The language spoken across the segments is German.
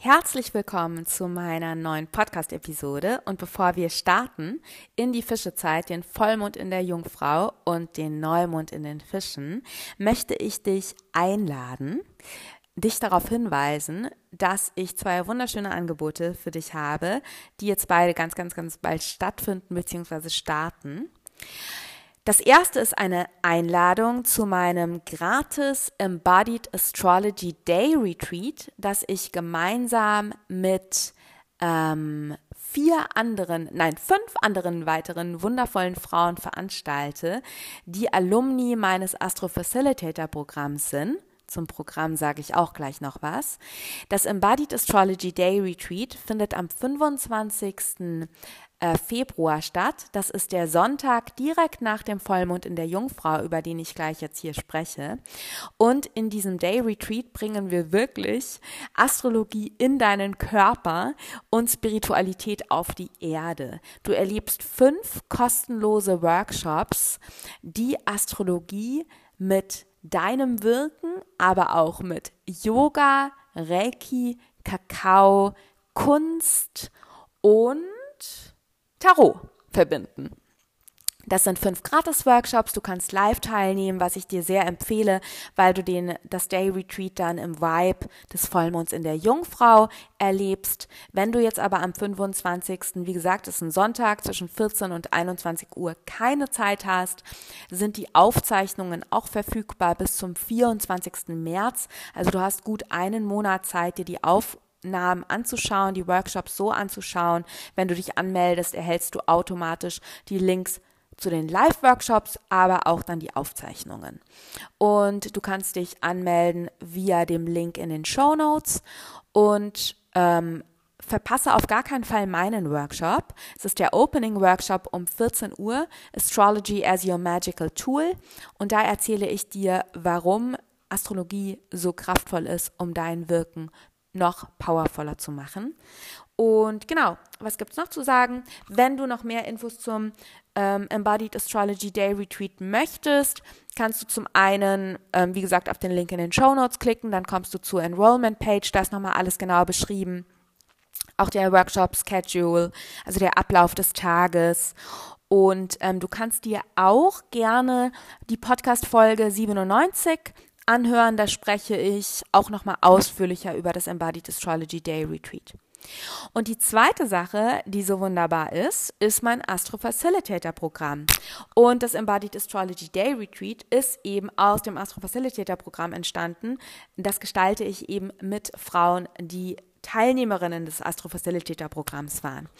Herzlich willkommen zu meiner neuen Podcast-Episode. Und bevor wir starten in die Fischezeit, den Vollmond in der Jungfrau und den Neumond in den Fischen, möchte ich dich einladen, dich darauf hinweisen, dass ich zwei wunderschöne Angebote für dich habe, die jetzt beide ganz, ganz, ganz bald stattfinden bzw. starten. Das erste ist eine Einladung zu meinem gratis Embodied Astrology Day Retreat, das ich gemeinsam mit ähm, vier anderen, nein, fünf anderen weiteren wundervollen Frauen veranstalte, die Alumni meines Astro Facilitator Programms sind. Zum Programm sage ich auch gleich noch was. Das Embodied Astrology Day Retreat findet am 25. Äh, Februar statt. Das ist der Sonntag direkt nach dem Vollmond in der Jungfrau, über den ich gleich jetzt hier spreche. Und in diesem Day Retreat bringen wir wirklich Astrologie in deinen Körper und Spiritualität auf die Erde. Du erlebst fünf kostenlose Workshops, die Astrologie mit deinem Wirken, aber auch mit Yoga, Reiki, Kakao, Kunst und Tarot verbinden. Das sind fünf Gratis-Workshops. Du kannst live teilnehmen, was ich dir sehr empfehle, weil du den, das Day Retreat dann im Vibe des Vollmonds in der Jungfrau erlebst. Wenn du jetzt aber am 25., wie gesagt, ist ein Sonntag zwischen 14 und 21 Uhr keine Zeit hast, sind die Aufzeichnungen auch verfügbar bis zum 24. März. Also du hast gut einen Monat Zeit, dir die Aufzeichnungen Namen anzuschauen, die Workshops so anzuschauen. Wenn du dich anmeldest, erhältst du automatisch die Links zu den Live-Workshops, aber auch dann die Aufzeichnungen. Und du kannst dich anmelden via dem Link in den Show Notes und ähm, verpasse auf gar keinen Fall meinen Workshop. Es ist der Opening Workshop um 14 Uhr, Astrology as Your Magical Tool. Und da erzähle ich dir, warum Astrologie so kraftvoll ist, um dein Wirken noch powervoller zu machen. Und genau, was gibt es noch zu sagen? Wenn du noch mehr Infos zum ähm, Embodied Astrology Day Retreat möchtest, kannst du zum einen, ähm, wie gesagt, auf den Link in den Show Notes klicken, dann kommst du zur Enrollment Page, da ist nochmal alles genau beschrieben. Auch der Workshop Schedule, also der Ablauf des Tages. Und ähm, du kannst dir auch gerne die Podcast-Folge 97 anhören. Da spreche ich auch nochmal ausführlicher über das Embodied Astrology Day Retreat. Und die zweite Sache, die so wunderbar ist, ist mein Astro Facilitator Programm. Und das Embodied Astrology Day Retreat ist eben aus dem Astro Facilitator Programm entstanden. Das gestalte ich eben mit Frauen, die Teilnehmerinnen des Astro Facilitator Programms waren.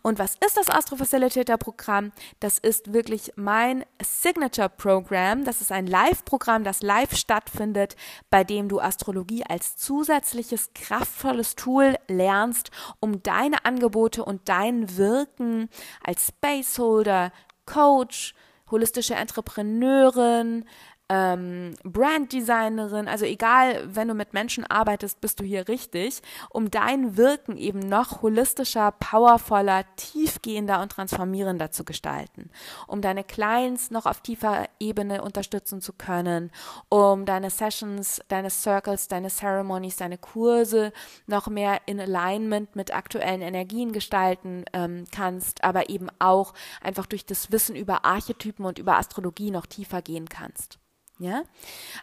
Und was ist das Astro Facilitator Programm? Das ist wirklich mein Signature Program. Das ist ein Live-Programm, das live stattfindet, bei dem du Astrologie als zusätzliches kraftvolles Tool lernst, um deine Angebote und dein Wirken als Spaceholder, Coach, holistische Entrepreneurin, ähm, Branddesignerin, also egal, wenn du mit Menschen arbeitest, bist du hier richtig, um dein Wirken eben noch holistischer, powervoller, tiefgehender und transformierender zu gestalten, um deine Clients noch auf tiefer Ebene unterstützen zu können, um deine Sessions, deine Circles, deine Ceremonies, deine Kurse noch mehr in Alignment mit aktuellen Energien gestalten ähm, kannst, aber eben auch einfach durch das Wissen über Archetypen und über Astrologie noch tiefer gehen kannst. Ja?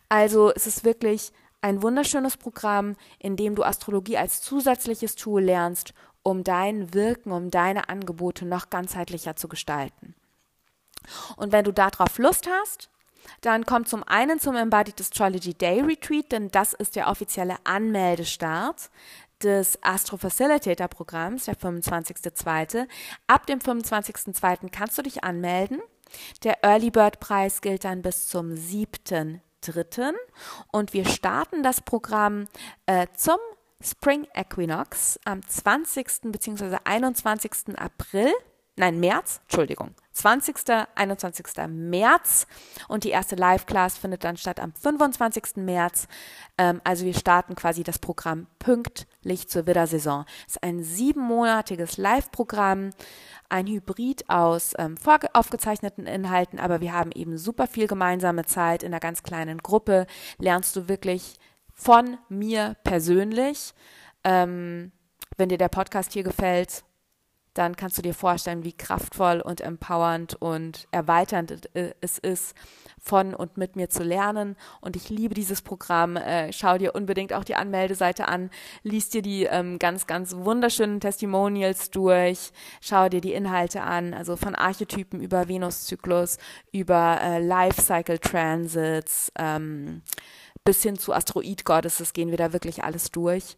Also es ist wirklich ein wunderschönes Programm, in dem du Astrologie als zusätzliches Tool lernst, um dein Wirken, um deine Angebote noch ganzheitlicher zu gestalten. Und wenn du darauf Lust hast, dann komm zum einen zum Embodied Astrology Day Retreat, denn das ist der offizielle Anmeldestart des Astro Facilitator Programms, der 25.02. Ab dem 25.02. kannst du dich anmelden. Der Early Bird Preis gilt dann bis zum 7.3. und wir starten das Programm äh, zum Spring Equinox am 20. bzw. 21. April, nein, März, Entschuldigung, 20. 21. März und die erste Live-Class findet dann statt am 25. März. Ähm, also wir starten quasi das Programm pünktlich zur Widdersaison. Es ist ein siebenmonatiges Live-Programm ein Hybrid aus ähm, aufgezeichneten Inhalten, aber wir haben eben super viel gemeinsame Zeit in einer ganz kleinen Gruppe. Lernst du wirklich von mir persönlich. Ähm, wenn dir der Podcast hier gefällt, dann kannst du dir vorstellen, wie kraftvoll und empowernd und erweiternd es ist, von und mit mir zu lernen. Und ich liebe dieses Programm. Äh, schau dir unbedingt auch die Anmeldeseite an, liest dir die ähm, ganz, ganz wunderschönen Testimonials durch, schau dir die Inhalte an, also von Archetypen über Venuszyklus, über äh, Lifecycle Transits, ähm, bis hin zu Asteroid Goddesses gehen wir da wirklich alles durch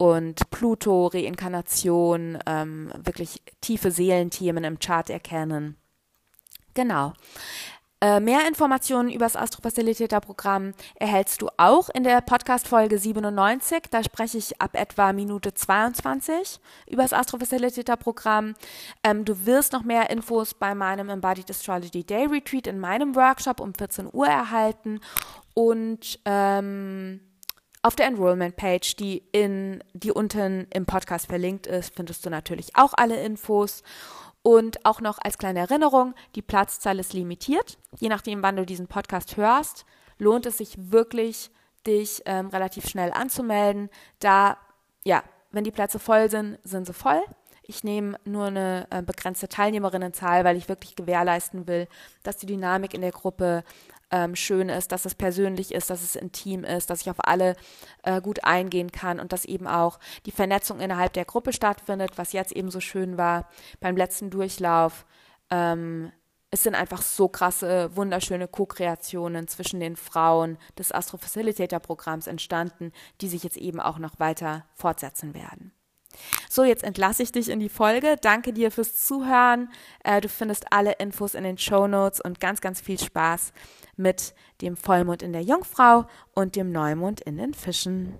und Pluto, Reinkarnation, ähm, wirklich tiefe Seelenthemen im Chart erkennen. Genau. Äh, mehr Informationen über das Astrofacilitator-Programm erhältst du auch in der Podcast-Folge 97. Da spreche ich ab etwa Minute 22 über das Astrofacilitator-Programm. Ähm, du wirst noch mehr Infos bei meinem Embodied Astrology Day Retreat in meinem Workshop um 14 Uhr erhalten. Und ähm, auf der Enrollment-Page, die, die unten im Podcast verlinkt ist, findest du natürlich auch alle Infos. Und auch noch als kleine Erinnerung, die Platzzahl ist limitiert. Je nachdem, wann du diesen Podcast hörst, lohnt es sich wirklich, dich ähm, relativ schnell anzumelden. Da, ja, wenn die Plätze voll sind, sind sie voll. Ich nehme nur eine äh, begrenzte Teilnehmerinnenzahl, weil ich wirklich gewährleisten will, dass die Dynamik in der Gruppe ähm, schön ist, dass es persönlich ist, dass es intim ist, dass ich auf alle äh, gut eingehen kann und dass eben auch die Vernetzung innerhalb der Gruppe stattfindet, was jetzt eben so schön war beim letzten Durchlauf. Ähm, es sind einfach so krasse, wunderschöne Co-Kreationen zwischen den Frauen des Astro Facilitator Programms entstanden, die sich jetzt eben auch noch weiter fortsetzen werden. So, jetzt entlasse ich dich in die Folge. Danke dir fürs Zuhören. Äh, du findest alle Infos in den Show Notes und ganz, ganz viel Spaß mit dem Vollmond in der Jungfrau und dem Neumond in den Fischen.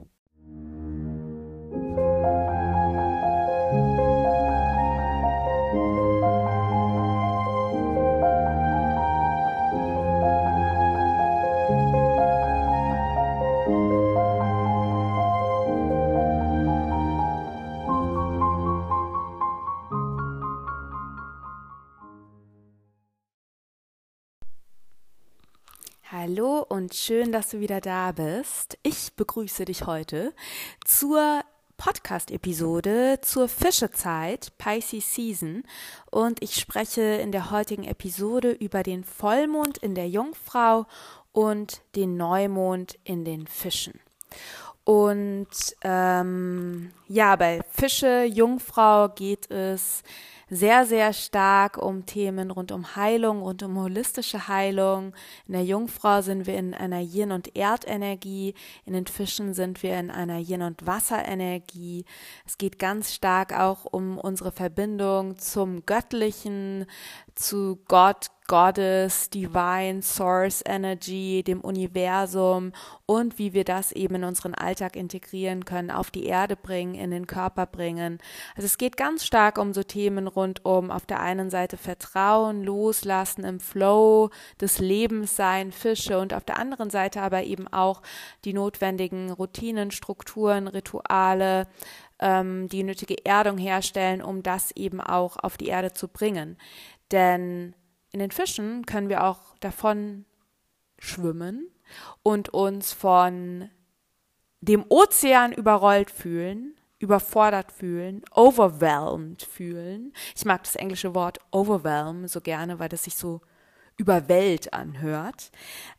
Hallo und schön, dass du wieder da bist. Ich begrüße dich heute zur Podcast-Episode zur Fischezeit, Pisces Season. Und ich spreche in der heutigen Episode über den Vollmond in der Jungfrau und den Neumond in den Fischen. Und ähm, ja, bei Fische, Jungfrau geht es sehr, sehr stark um Themen rund um Heilung, rund um holistische Heilung. In der Jungfrau sind wir in einer Yin- und Erdenergie. In den Fischen sind wir in einer Yin- und Wasserenergie. Es geht ganz stark auch um unsere Verbindung zum Göttlichen, zu Gott, Goddess, Divine, Source Energy, dem Universum und wie wir das eben in unseren Alltag integrieren können, auf die Erde bringen, in den Körper bringen. Also es geht ganz stark um so Themen rund um auf der einen Seite Vertrauen, Loslassen im Flow des Lebens sein, Fische und auf der anderen Seite aber eben auch die notwendigen Routinen, Strukturen, Rituale, ähm, die nötige Erdung herstellen, um das eben auch auf die Erde zu bringen. Denn in den Fischen können wir auch davon schwimmen und uns von dem Ozean überrollt fühlen, überfordert fühlen, overwhelmed fühlen. Ich mag das englische Wort overwhelm so gerne, weil das sich so über Welt anhört.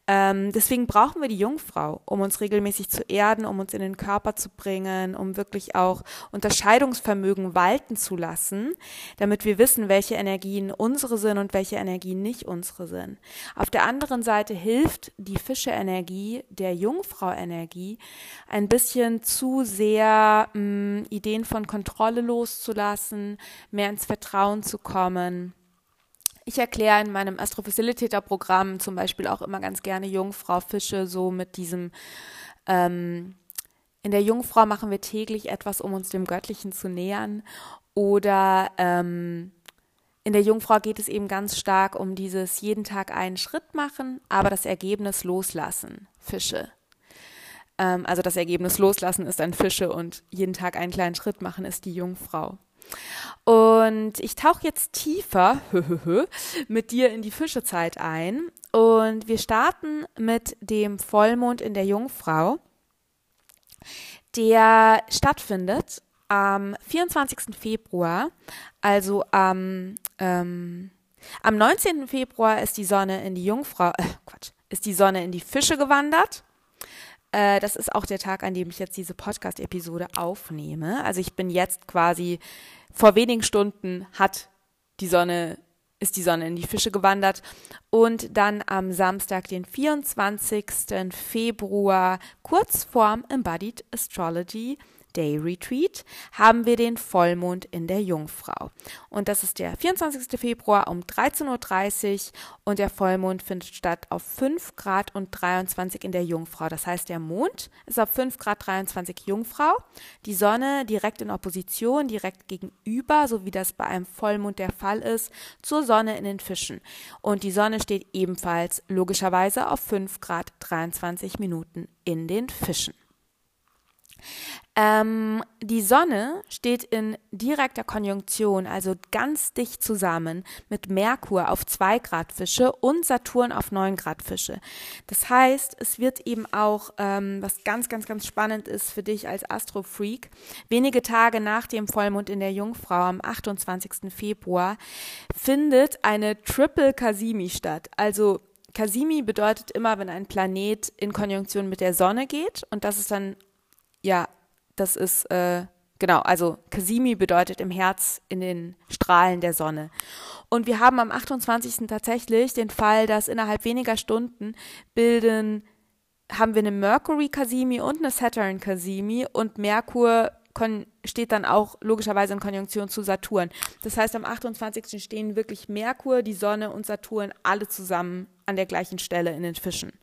Ähm, deswegen brauchen wir die Jungfrau, um uns regelmäßig zu erden, um uns in den Körper zu bringen, um wirklich auch Unterscheidungsvermögen walten zu lassen, damit wir wissen, welche Energien unsere sind und welche Energien nicht unsere sind. Auf der anderen Seite hilft die Fische-Energie, der Jungfrau-Energie, ein bisschen zu sehr mh, mm, Ideen von Kontrolle loszulassen, mehr ins Vertrauen zu kommen ich erkläre in meinem Astrofacilitator-Programm zum Beispiel auch immer ganz gerne Jungfrau Fische so mit diesem ähm, in der Jungfrau machen wir täglich etwas, um uns dem Göttlichen zu nähern. Oder ähm, in der Jungfrau geht es eben ganz stark um dieses jeden Tag einen Schritt machen, aber das Ergebnis loslassen. Fische. Ähm, also das Ergebnis loslassen ist ein Fische und jeden Tag einen kleinen Schritt machen ist die Jungfrau. Und ich tauche jetzt tiefer mit dir in die Fischezeit ein. Und wir starten mit dem Vollmond in der Jungfrau, der stattfindet am 24. Februar, also am, ähm, am 19. Februar ist die Sonne in die Jungfrau, äh, Quatsch, ist die Sonne in die Fische gewandert. Äh, das ist auch der Tag, an dem ich jetzt diese Podcast-Episode aufnehme. Also ich bin jetzt quasi vor wenigen Stunden hat die Sonne ist die Sonne in die Fische gewandert und dann am Samstag, den 24. Februar, kurz vorm Embodied Astrology Day Retreat haben wir den Vollmond in der Jungfrau. Und das ist der 24. Februar um 13.30 Uhr und der Vollmond findet statt auf 5 Grad und 23 in der Jungfrau. Das heißt, der Mond ist auf 5 Grad 23 Jungfrau, die Sonne direkt in Opposition, direkt gegenüber, so wie das bei einem Vollmond der Fall ist, zur Sonne in den Fischen. Und die Sonne steht ebenfalls logischerweise auf 5 Grad 23 Minuten in den Fischen. Ähm, die Sonne steht in direkter Konjunktion, also ganz dicht zusammen mit Merkur auf 2 Grad Fische und Saturn auf 9 Grad Fische. Das heißt, es wird eben auch, ähm, was ganz, ganz, ganz spannend ist für dich als Astrofreak, wenige Tage nach dem Vollmond in der Jungfrau am 28. Februar findet eine Triple Casimi statt. Also Casimi bedeutet immer, wenn ein Planet in Konjunktion mit der Sonne geht und das ist dann ja das ist, äh, genau, also Kasimi bedeutet im Herz in den Strahlen der Sonne. Und wir haben am 28. tatsächlich den Fall, dass innerhalb weniger Stunden bilden, haben wir eine Mercury Kasimi und eine Saturn Kasimi und Merkur steht dann auch logischerweise in Konjunktion zu Saturn. Das heißt, am 28. stehen wirklich Merkur, die Sonne und Saturn alle zusammen an der gleichen Stelle in den Fischen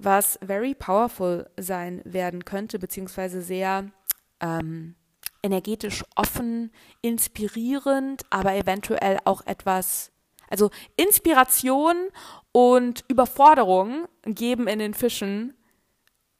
was very powerful sein werden könnte, beziehungsweise sehr ähm, energetisch offen, inspirierend, aber eventuell auch etwas, also Inspiration und Überforderung geben in den Fischen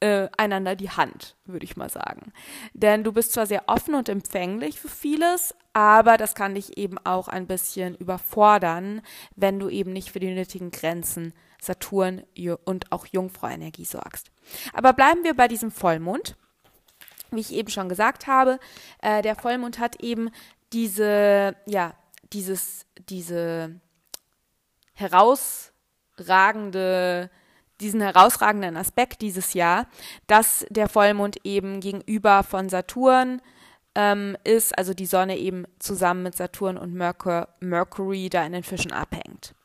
äh, einander die Hand, würde ich mal sagen. Denn du bist zwar sehr offen und empfänglich für vieles, aber das kann dich eben auch ein bisschen überfordern, wenn du eben nicht für die nötigen Grenzen Saturn und auch Jungfrau-Energie sorgst. Aber bleiben wir bei diesem Vollmond. Wie ich eben schon gesagt habe, äh, der Vollmond hat eben diese, ja, dieses, diese herausragende diesen herausragenden Aspekt dieses Jahr, dass der Vollmond eben gegenüber von Saturn ähm, ist, also die Sonne eben zusammen mit Saturn und Merkur, Mercury da in den Fischen abhängt.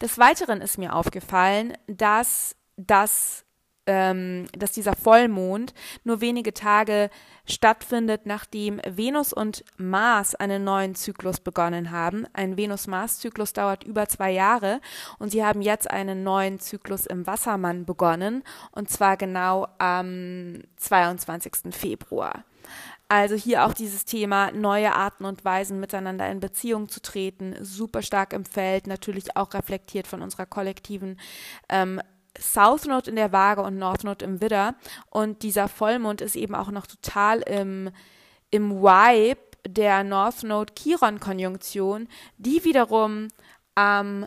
Des Weiteren ist mir aufgefallen, dass das ähm, dass dieser Vollmond nur wenige Tage stattfindet, nachdem Venus und Mars einen neuen Zyklus begonnen haben. Ein Venus-Mars-Zyklus dauert über zwei Jahre und sie haben jetzt einen neuen Zyklus im Wassermann begonnen und zwar genau am 22. Februar. Also hier auch dieses Thema, neue Arten und Weisen miteinander in Beziehung zu treten, super stark im Feld, natürlich auch reflektiert von unserer kollektiven ähm, South Node in der Waage und North Node im Widder. Und dieser Vollmond ist eben auch noch total im, im Vibe der North Node Chiron-Konjunktion, die wiederum am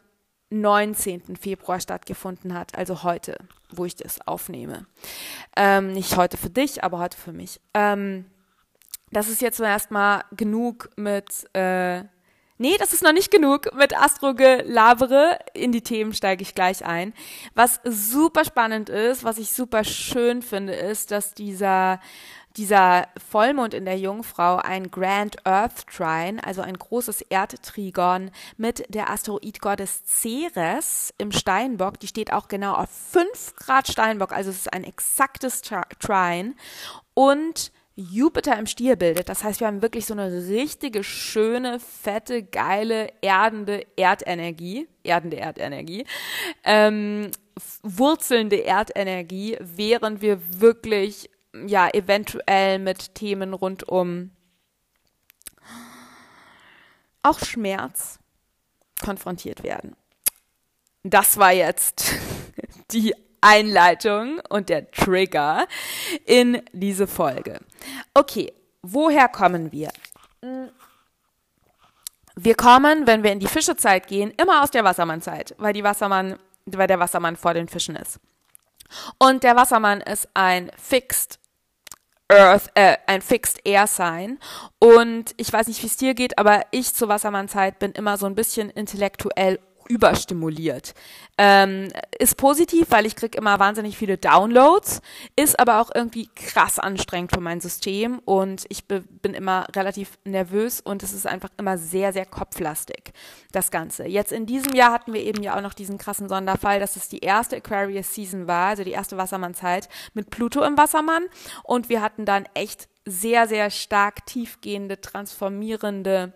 19. Februar stattgefunden hat, also heute, wo ich das aufnehme. Ähm, nicht heute für dich, aber heute für mich. Ähm, das ist jetzt erstmal genug mit äh, Nee, das ist noch nicht genug. Mit Astrogelabre in die Themen steige ich gleich ein. Was super spannend ist, was ich super schön finde, ist, dass dieser dieser Vollmond in der Jungfrau ein Grand Earth Trine, also ein großes Erdtrigon mit der Asteroidgottes Ceres im Steinbock. Die steht auch genau auf 5 Grad Steinbock, also es ist ein exaktes Trine. Und Jupiter im Stier bildet. Das heißt, wir haben wirklich so eine richtige, schöne, fette, geile, erdende Erdenergie, erdende Erdenergie, ähm, wurzelnde Erdenergie, während wir wirklich, ja, eventuell mit Themen rund um auch Schmerz konfrontiert werden. Das war jetzt die Einleitung und der Trigger in diese Folge. Okay, woher kommen wir? Wir kommen, wenn wir in die Fischezeit gehen, immer aus der Wassermannzeit, weil die Wassermann, weil der Wassermann vor den Fischen ist. Und der Wassermann ist ein Fixed Earth, äh, ein Fixed Air Sign. Und ich weiß nicht, wie es dir geht, aber ich zur Wassermannzeit bin immer so ein bisschen intellektuell überstimuliert. Ähm, ist positiv, weil ich kriege immer wahnsinnig viele Downloads, ist aber auch irgendwie krass anstrengend für mein System und ich bin immer relativ nervös und es ist einfach immer sehr, sehr kopflastig, das Ganze. Jetzt in diesem Jahr hatten wir eben ja auch noch diesen krassen Sonderfall, dass es die erste Aquarius Season war, also die erste Wassermannzeit mit Pluto im Wassermann und wir hatten dann echt sehr, sehr stark tiefgehende, transformierende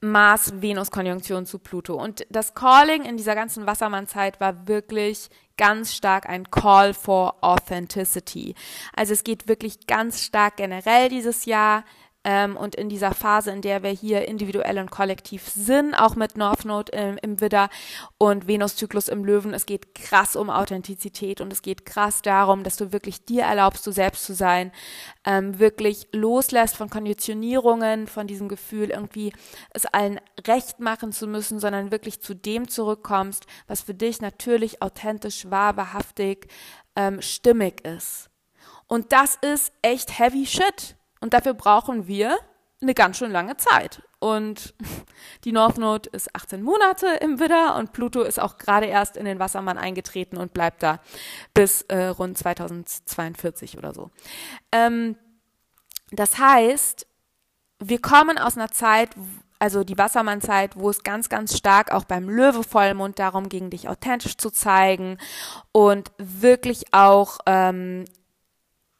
Mars-Venus-Konjunktion zu Pluto. Und das Calling in dieser ganzen Wassermann-Zeit war wirklich ganz stark ein Call for Authenticity. Also es geht wirklich ganz stark generell dieses Jahr ähm, und in dieser Phase, in der wir hier individuell und kollektiv sind, auch mit North Node im, im Widder und Venus-Zyklus im Löwen, es geht krass um Authentizität und es geht krass darum, dass du wirklich dir erlaubst, du selbst zu sein, ähm, wirklich loslässt von Konditionierungen, von diesem Gefühl, irgendwie es allen recht machen zu müssen, sondern wirklich zu dem zurückkommst, was für dich natürlich authentisch, wahr, wahrhaftig, ähm, stimmig ist. Und das ist echt heavy shit. Und dafür brauchen wir eine ganz schön lange Zeit. Und die North Node ist 18 Monate im Widder und Pluto ist auch gerade erst in den Wassermann eingetreten und bleibt da bis äh, rund 2042 oder so. Ähm, das heißt, wir kommen aus einer Zeit, also die Wassermannzeit, wo es ganz, ganz stark auch beim Löwe-Vollmond darum ging, dich authentisch zu zeigen und wirklich auch ähm,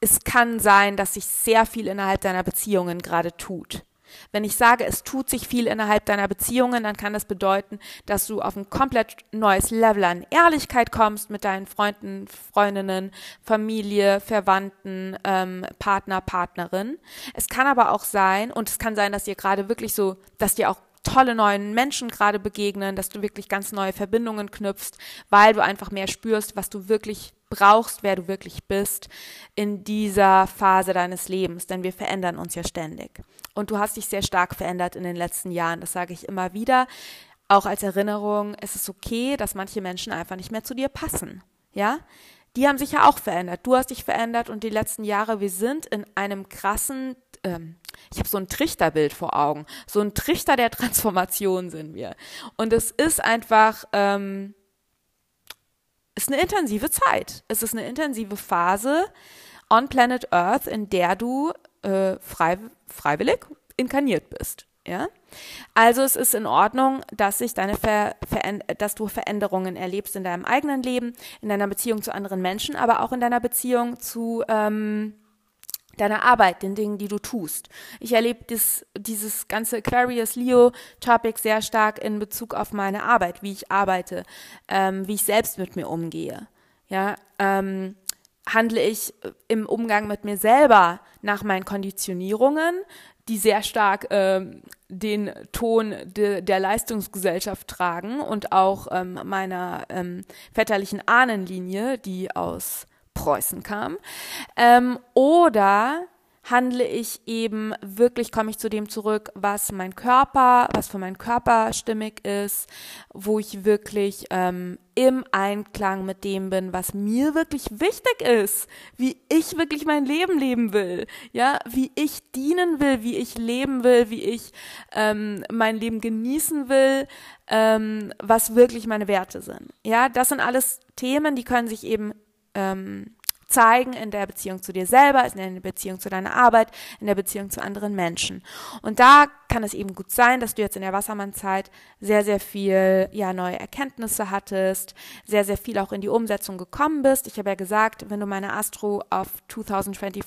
es kann sein, dass sich sehr viel innerhalb deiner Beziehungen gerade tut. Wenn ich sage, es tut sich viel innerhalb deiner Beziehungen, dann kann das bedeuten, dass du auf ein komplett neues Level an Ehrlichkeit kommst mit deinen Freunden, Freundinnen, Familie, Verwandten, ähm, Partner, Partnerin. Es kann aber auch sein, und es kann sein, dass ihr gerade wirklich so, dass dir auch tolle neuen Menschen gerade begegnen, dass du wirklich ganz neue Verbindungen knüpfst, weil du einfach mehr spürst, was du wirklich brauchst, wer du wirklich bist in dieser Phase deines Lebens, denn wir verändern uns ja ständig. Und du hast dich sehr stark verändert in den letzten Jahren, das sage ich immer wieder. Auch als Erinnerung, es ist okay, dass manche Menschen einfach nicht mehr zu dir passen. Ja? Die haben sich ja auch verändert. Du hast dich verändert und die letzten Jahre, wir sind in einem krassen ähm, ich habe so ein Trichterbild vor Augen. So ein Trichter der Transformation sind wir. Und es ist einfach, ähm, ist eine intensive Zeit. Es ist eine intensive Phase on Planet Earth, in der du äh, frei, freiwillig inkarniert bist. Ja? Also es ist in Ordnung, dass sich deine Ver dass du Veränderungen erlebst in deinem eigenen Leben, in deiner Beziehung zu anderen Menschen, aber auch in deiner Beziehung zu ähm, deiner Arbeit, den Dingen, die du tust. Ich erlebe dieses ganze Aquarius-Leo-Topic sehr stark in Bezug auf meine Arbeit, wie ich arbeite, ähm, wie ich selbst mit mir umgehe. Ja, ähm, handle ich im Umgang mit mir selber nach meinen Konditionierungen, die sehr stark ähm, den Ton de, der Leistungsgesellschaft tragen und auch ähm, meiner ähm, väterlichen Ahnenlinie, die aus Preußen kam. Ähm, oder handle ich eben wirklich, komme ich zu dem zurück, was mein Körper, was für meinen Körper stimmig ist, wo ich wirklich ähm, im Einklang mit dem bin, was mir wirklich wichtig ist, wie ich wirklich mein Leben leben will, ja, wie ich dienen will, wie ich leben will, wie ich ähm, mein Leben genießen will, ähm, was wirklich meine Werte sind. Ja, das sind alles Themen, die können sich eben ähm, zeigen in der Beziehung zu dir selber, in der Beziehung zu deiner Arbeit, in der Beziehung zu anderen Menschen. Und da kann es eben gut sein, dass du jetzt in der Wassermann-Zeit sehr, sehr viel, ja, neue Erkenntnisse hattest, sehr, sehr viel auch in die Umsetzung gekommen bist. Ich habe ja gesagt, wenn du meine Astro auf 2024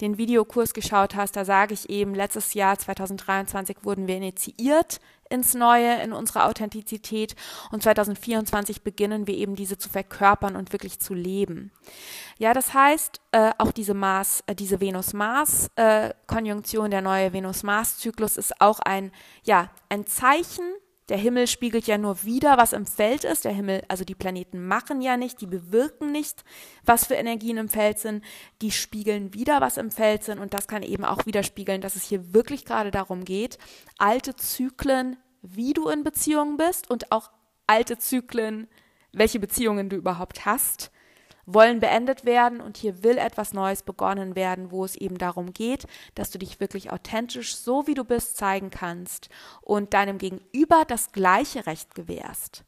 den Videokurs geschaut hast, da sage ich eben, letztes Jahr 2023 wurden wir initiiert ins Neue, in unsere Authentizität und 2024 beginnen wir eben diese zu verkörpern und wirklich zu leben. Ja, das heißt, äh, auch diese Mars, äh, diese Venus-Mars-Konjunktion, äh, der neue Venus-Mars-Zyklus ist auch ein, ja, ein Zeichen der Himmel spiegelt ja nur wieder, was im Feld ist. Der Himmel, also die Planeten machen ja nicht, die bewirken nicht, was für Energien im Feld sind. Die spiegeln wieder, was im Feld sind. Und das kann eben auch widerspiegeln, dass es hier wirklich gerade darum geht, alte Zyklen, wie du in Beziehungen bist und auch alte Zyklen, welche Beziehungen du überhaupt hast, wollen beendet werden und hier will etwas Neues begonnen werden, wo es eben darum geht, dass du dich wirklich authentisch, so wie du bist, zeigen kannst und deinem Gegenüber das gleiche Recht gewährst.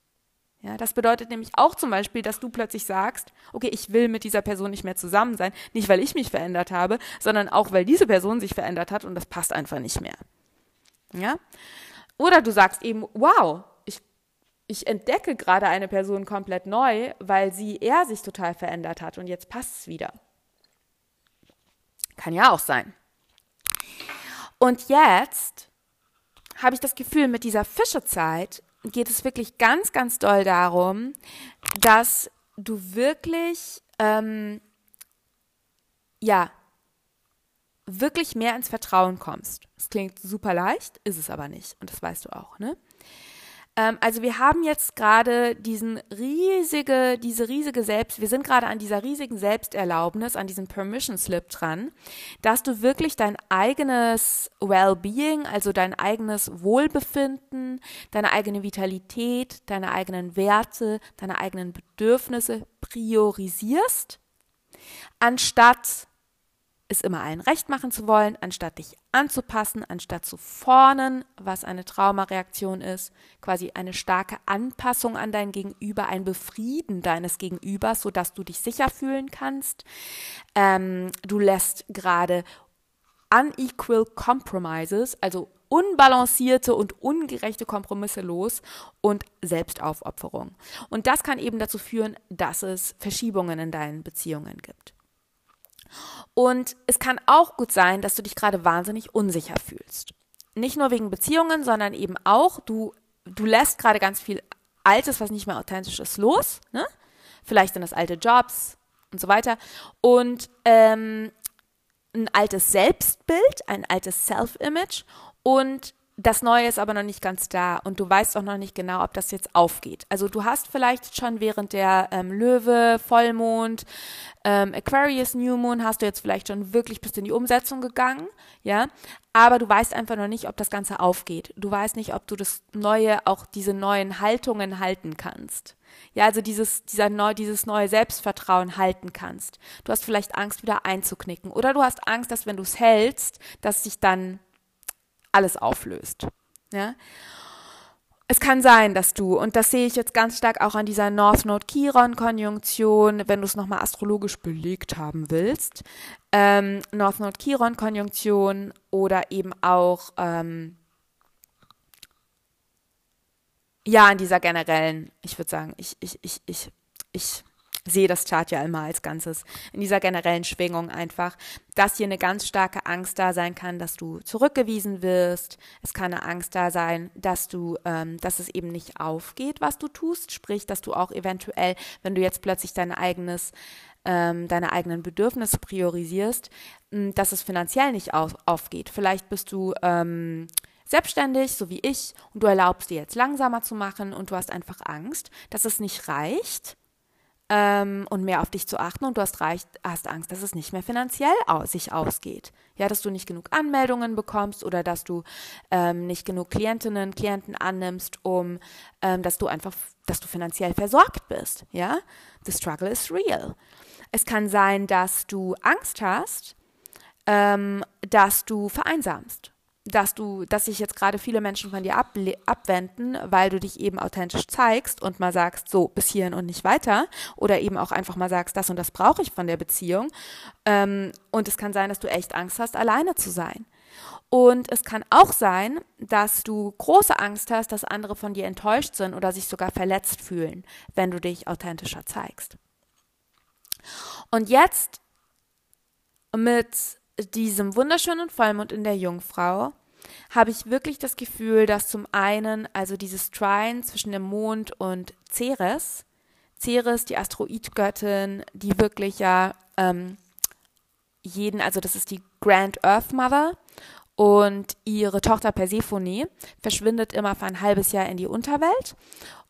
Ja, das bedeutet nämlich auch zum Beispiel, dass du plötzlich sagst, okay, ich will mit dieser Person nicht mehr zusammen sein, nicht weil ich mich verändert habe, sondern auch weil diese Person sich verändert hat und das passt einfach nicht mehr. Ja? Oder du sagst eben, wow, ich entdecke gerade eine Person komplett neu, weil sie, er sich total verändert hat und jetzt passt es wieder. Kann ja auch sein. Und jetzt habe ich das Gefühl, mit dieser Fischezeit geht es wirklich ganz, ganz doll darum, dass du wirklich, ähm, ja, wirklich mehr ins Vertrauen kommst. Es klingt super leicht, ist es aber nicht. Und das weißt du auch, ne? Ähm, also wir haben jetzt gerade diesen riesige, diese riesige Selbst, wir sind gerade an dieser riesigen Selbsterlaubnis, an diesem Permission Slip dran, dass du wirklich dein eigenes Well-being, also dein eigenes Wohlbefinden, deine eigene Vitalität, deine eigenen Werte, deine eigenen Bedürfnisse priorisierst, anstatt es immer allen recht machen zu wollen, anstatt dich anzupassen, anstatt zu fornen, was eine Traumareaktion ist, quasi eine starke Anpassung an dein Gegenüber, ein Befrieden deines Gegenübers, sodass du dich sicher fühlen kannst. Ähm, du lässt gerade unequal compromises, also unbalancierte und ungerechte Kompromisse los und Selbstaufopferung. Und das kann eben dazu führen, dass es Verschiebungen in deinen Beziehungen gibt. Und es kann auch gut sein, dass du dich gerade wahnsinnig unsicher fühlst. Nicht nur wegen Beziehungen, sondern eben auch, du, du lässt gerade ganz viel Altes, was nicht mehr authentisch ist, los. Ne? Vielleicht sind das alte Jobs und so weiter. Und ähm, ein altes Selbstbild, ein altes Self-Image und das Neue ist aber noch nicht ganz da und du weißt auch noch nicht genau, ob das jetzt aufgeht. Also du hast vielleicht schon während der ähm, Löwe, Vollmond, ähm, Aquarius, New Moon, hast du jetzt vielleicht schon wirklich bis in die Umsetzung gegangen, ja, aber du weißt einfach noch nicht, ob das Ganze aufgeht. Du weißt nicht, ob du das Neue, auch diese neuen Haltungen halten kannst. Ja, also dieses, dieser neu, dieses neue Selbstvertrauen halten kannst. Du hast vielleicht Angst, wieder einzuknicken. Oder du hast Angst, dass wenn du es hältst, dass sich dann alles auflöst. Ja? es kann sein, dass du, und das sehe ich jetzt ganz stark auch an dieser North-Node-Chiron-Konjunktion, wenn du es nochmal astrologisch belegt haben willst, ähm, North-Node-Chiron-Konjunktion oder eben auch, ähm, ja, an dieser generellen, ich würde sagen, ich, ich, ich, ich, ich sehe das Chart ja immer als Ganzes, in dieser generellen Schwingung einfach, dass hier eine ganz starke Angst da sein kann, dass du zurückgewiesen wirst. Es kann eine Angst da sein, dass du, ähm, dass es eben nicht aufgeht, was du tust. Sprich, dass du auch eventuell, wenn du jetzt plötzlich dein eigenes ähm, deine eigenen Bedürfnisse priorisierst, dass es finanziell nicht auf, aufgeht. Vielleicht bist du ähm, selbstständig, so wie ich, und du erlaubst dir jetzt langsamer zu machen und du hast einfach Angst, dass es nicht reicht ähm, und mehr auf dich zu achten und du hast, reicht, hast Angst, dass es nicht mehr finanziell aus, sich ausgeht. Ja, dass du nicht genug Anmeldungen bekommst oder dass du ähm, nicht genug Klientinnen, Klienten annimmst, um ähm, dass du einfach, dass du finanziell versorgt bist. Ja, the struggle is real. Es kann sein, dass du Angst hast, ähm, dass du vereinsamst dass du, dass sich jetzt gerade viele Menschen von dir abwenden, weil du dich eben authentisch zeigst und mal sagst, so bis hierhin und nicht weiter, oder eben auch einfach mal sagst, das und das brauche ich von der Beziehung. Ähm, und es kann sein, dass du echt Angst hast, alleine zu sein. Und es kann auch sein, dass du große Angst hast, dass andere von dir enttäuscht sind oder sich sogar verletzt fühlen, wenn du dich authentischer zeigst. Und jetzt mit diesem wunderschönen Vollmond in der Jungfrau habe ich wirklich das Gefühl, dass zum einen, also dieses Trine zwischen dem Mond und Ceres, Ceres, die Asteroidgöttin, die wirklich ja ähm, jeden, also das ist die Grand Earth Mother und ihre Tochter Persephone verschwindet immer für ein halbes Jahr in die Unterwelt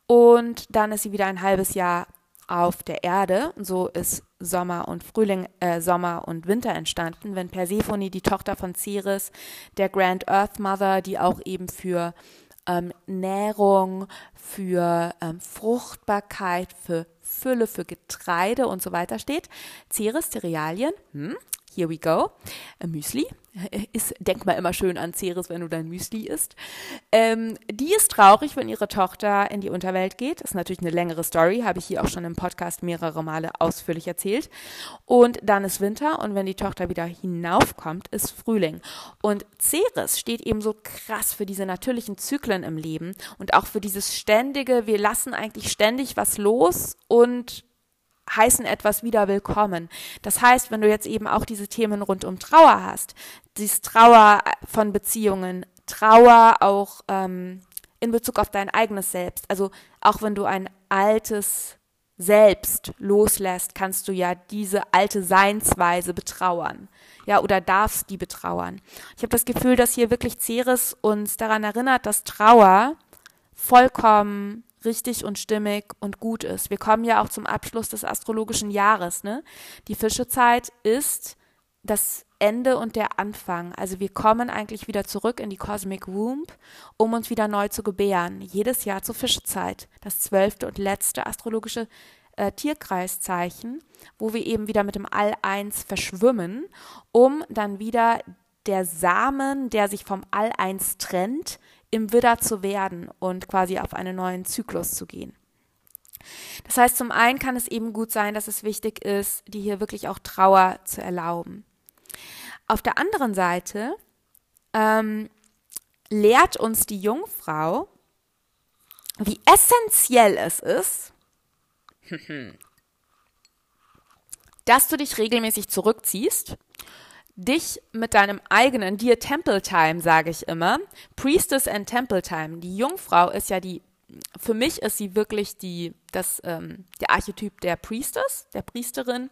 und dann ist sie wieder ein halbes Jahr auf der Erde. So ist Sommer und Frühling, äh, Sommer und Winter entstanden, wenn Persephone, die Tochter von Ceres, der Grand Earth Mother, die auch eben für ähm, Nährung, für ähm, Fruchtbarkeit, für Fülle, für Getreide und so weiter steht. Ceres, Cerealien, hm, here we go, Müsli, ist, denk mal immer schön an Ceres, wenn du dein Müsli isst. Ähm, die ist traurig, wenn ihre Tochter in die Unterwelt geht. Das ist natürlich eine längere Story, habe ich hier auch schon im Podcast mehrere Male ausführlich erzählt. Und dann ist Winter und wenn die Tochter wieder hinaufkommt, ist Frühling. Und Ceres steht eben so krass für diese natürlichen Zyklen im Leben und auch für dieses ständige, wir lassen eigentlich ständig was los und heißen etwas wieder willkommen. Das heißt, wenn du jetzt eben auch diese Themen rund um Trauer hast, dieses Trauer von Beziehungen, Trauer auch ähm, in Bezug auf dein eigenes Selbst, also auch wenn du ein altes Selbst loslässt, kannst du ja diese alte Seinsweise betrauern. Ja, oder darfst die betrauern. Ich habe das Gefühl, dass hier wirklich Ceres uns daran erinnert, dass Trauer vollkommen richtig und stimmig und gut ist. Wir kommen ja auch zum Abschluss des astrologischen Jahres. Ne? Die Fischezeit ist das Ende und der Anfang. Also wir kommen eigentlich wieder zurück in die Cosmic Womb, um uns wieder neu zu gebären. Jedes Jahr zur Fischezeit, das zwölfte und letzte astrologische äh, Tierkreiszeichen, wo wir eben wieder mit dem All-Eins verschwimmen, um dann wieder der Samen, der sich vom All-Eins trennt, im Widder zu werden und quasi auf einen neuen Zyklus zu gehen. Das heißt, zum einen kann es eben gut sein, dass es wichtig ist, dir hier wirklich auch Trauer zu erlauben. Auf der anderen Seite ähm, lehrt uns die Jungfrau, wie essentiell es ist, dass du dich regelmäßig zurückziehst dich mit deinem eigenen Dear Temple Time, sage ich immer. Priestess and Temple Time. Die Jungfrau ist ja die, für mich ist sie wirklich die, das, ähm, der Archetyp der Priestess, der Priesterin.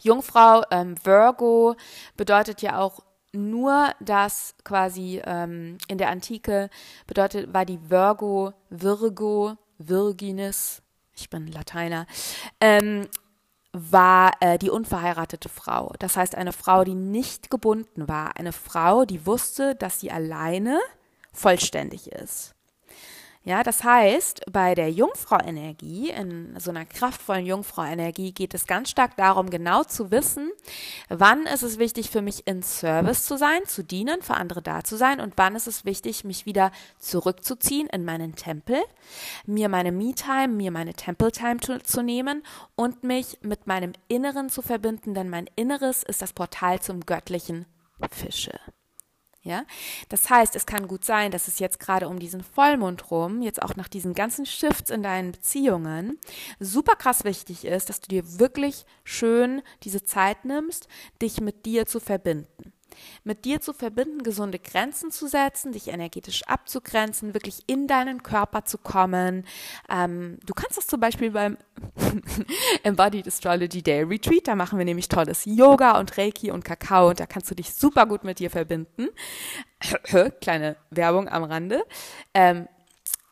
Jungfrau, ähm, Virgo bedeutet ja auch nur, dass quasi ähm, in der Antike bedeutet, war die Virgo, Virgo, Virginis, ich bin Lateiner, ähm, war äh, die unverheiratete Frau. Das heißt, eine Frau, die nicht gebunden war, eine Frau, die wusste, dass sie alleine vollständig ist. Ja, das heißt, bei der Jungfrau-Energie, in so einer kraftvollen Jungfrau-Energie, geht es ganz stark darum, genau zu wissen, wann ist es wichtig für mich in Service zu sein, zu dienen, für andere da zu sein und wann ist es wichtig, mich wieder zurückzuziehen in meinen Tempel, mir meine Me-Time, mir meine Temple-Time zu, zu nehmen und mich mit meinem Inneren zu verbinden, denn mein Inneres ist das Portal zum göttlichen Fische. Ja, das heißt, es kann gut sein, dass es jetzt gerade um diesen Vollmond rum, jetzt auch nach diesen ganzen Shifts in deinen Beziehungen, super krass wichtig ist, dass du dir wirklich schön diese Zeit nimmst, dich mit dir zu verbinden mit dir zu verbinden, gesunde Grenzen zu setzen, dich energetisch abzugrenzen, wirklich in deinen Körper zu kommen. Ähm, du kannst das zum Beispiel beim Embodied Astrology Day Retreat, da machen wir nämlich tolles Yoga und Reiki und Kakao und da kannst du dich super gut mit dir verbinden. Kleine Werbung am Rande. Ähm,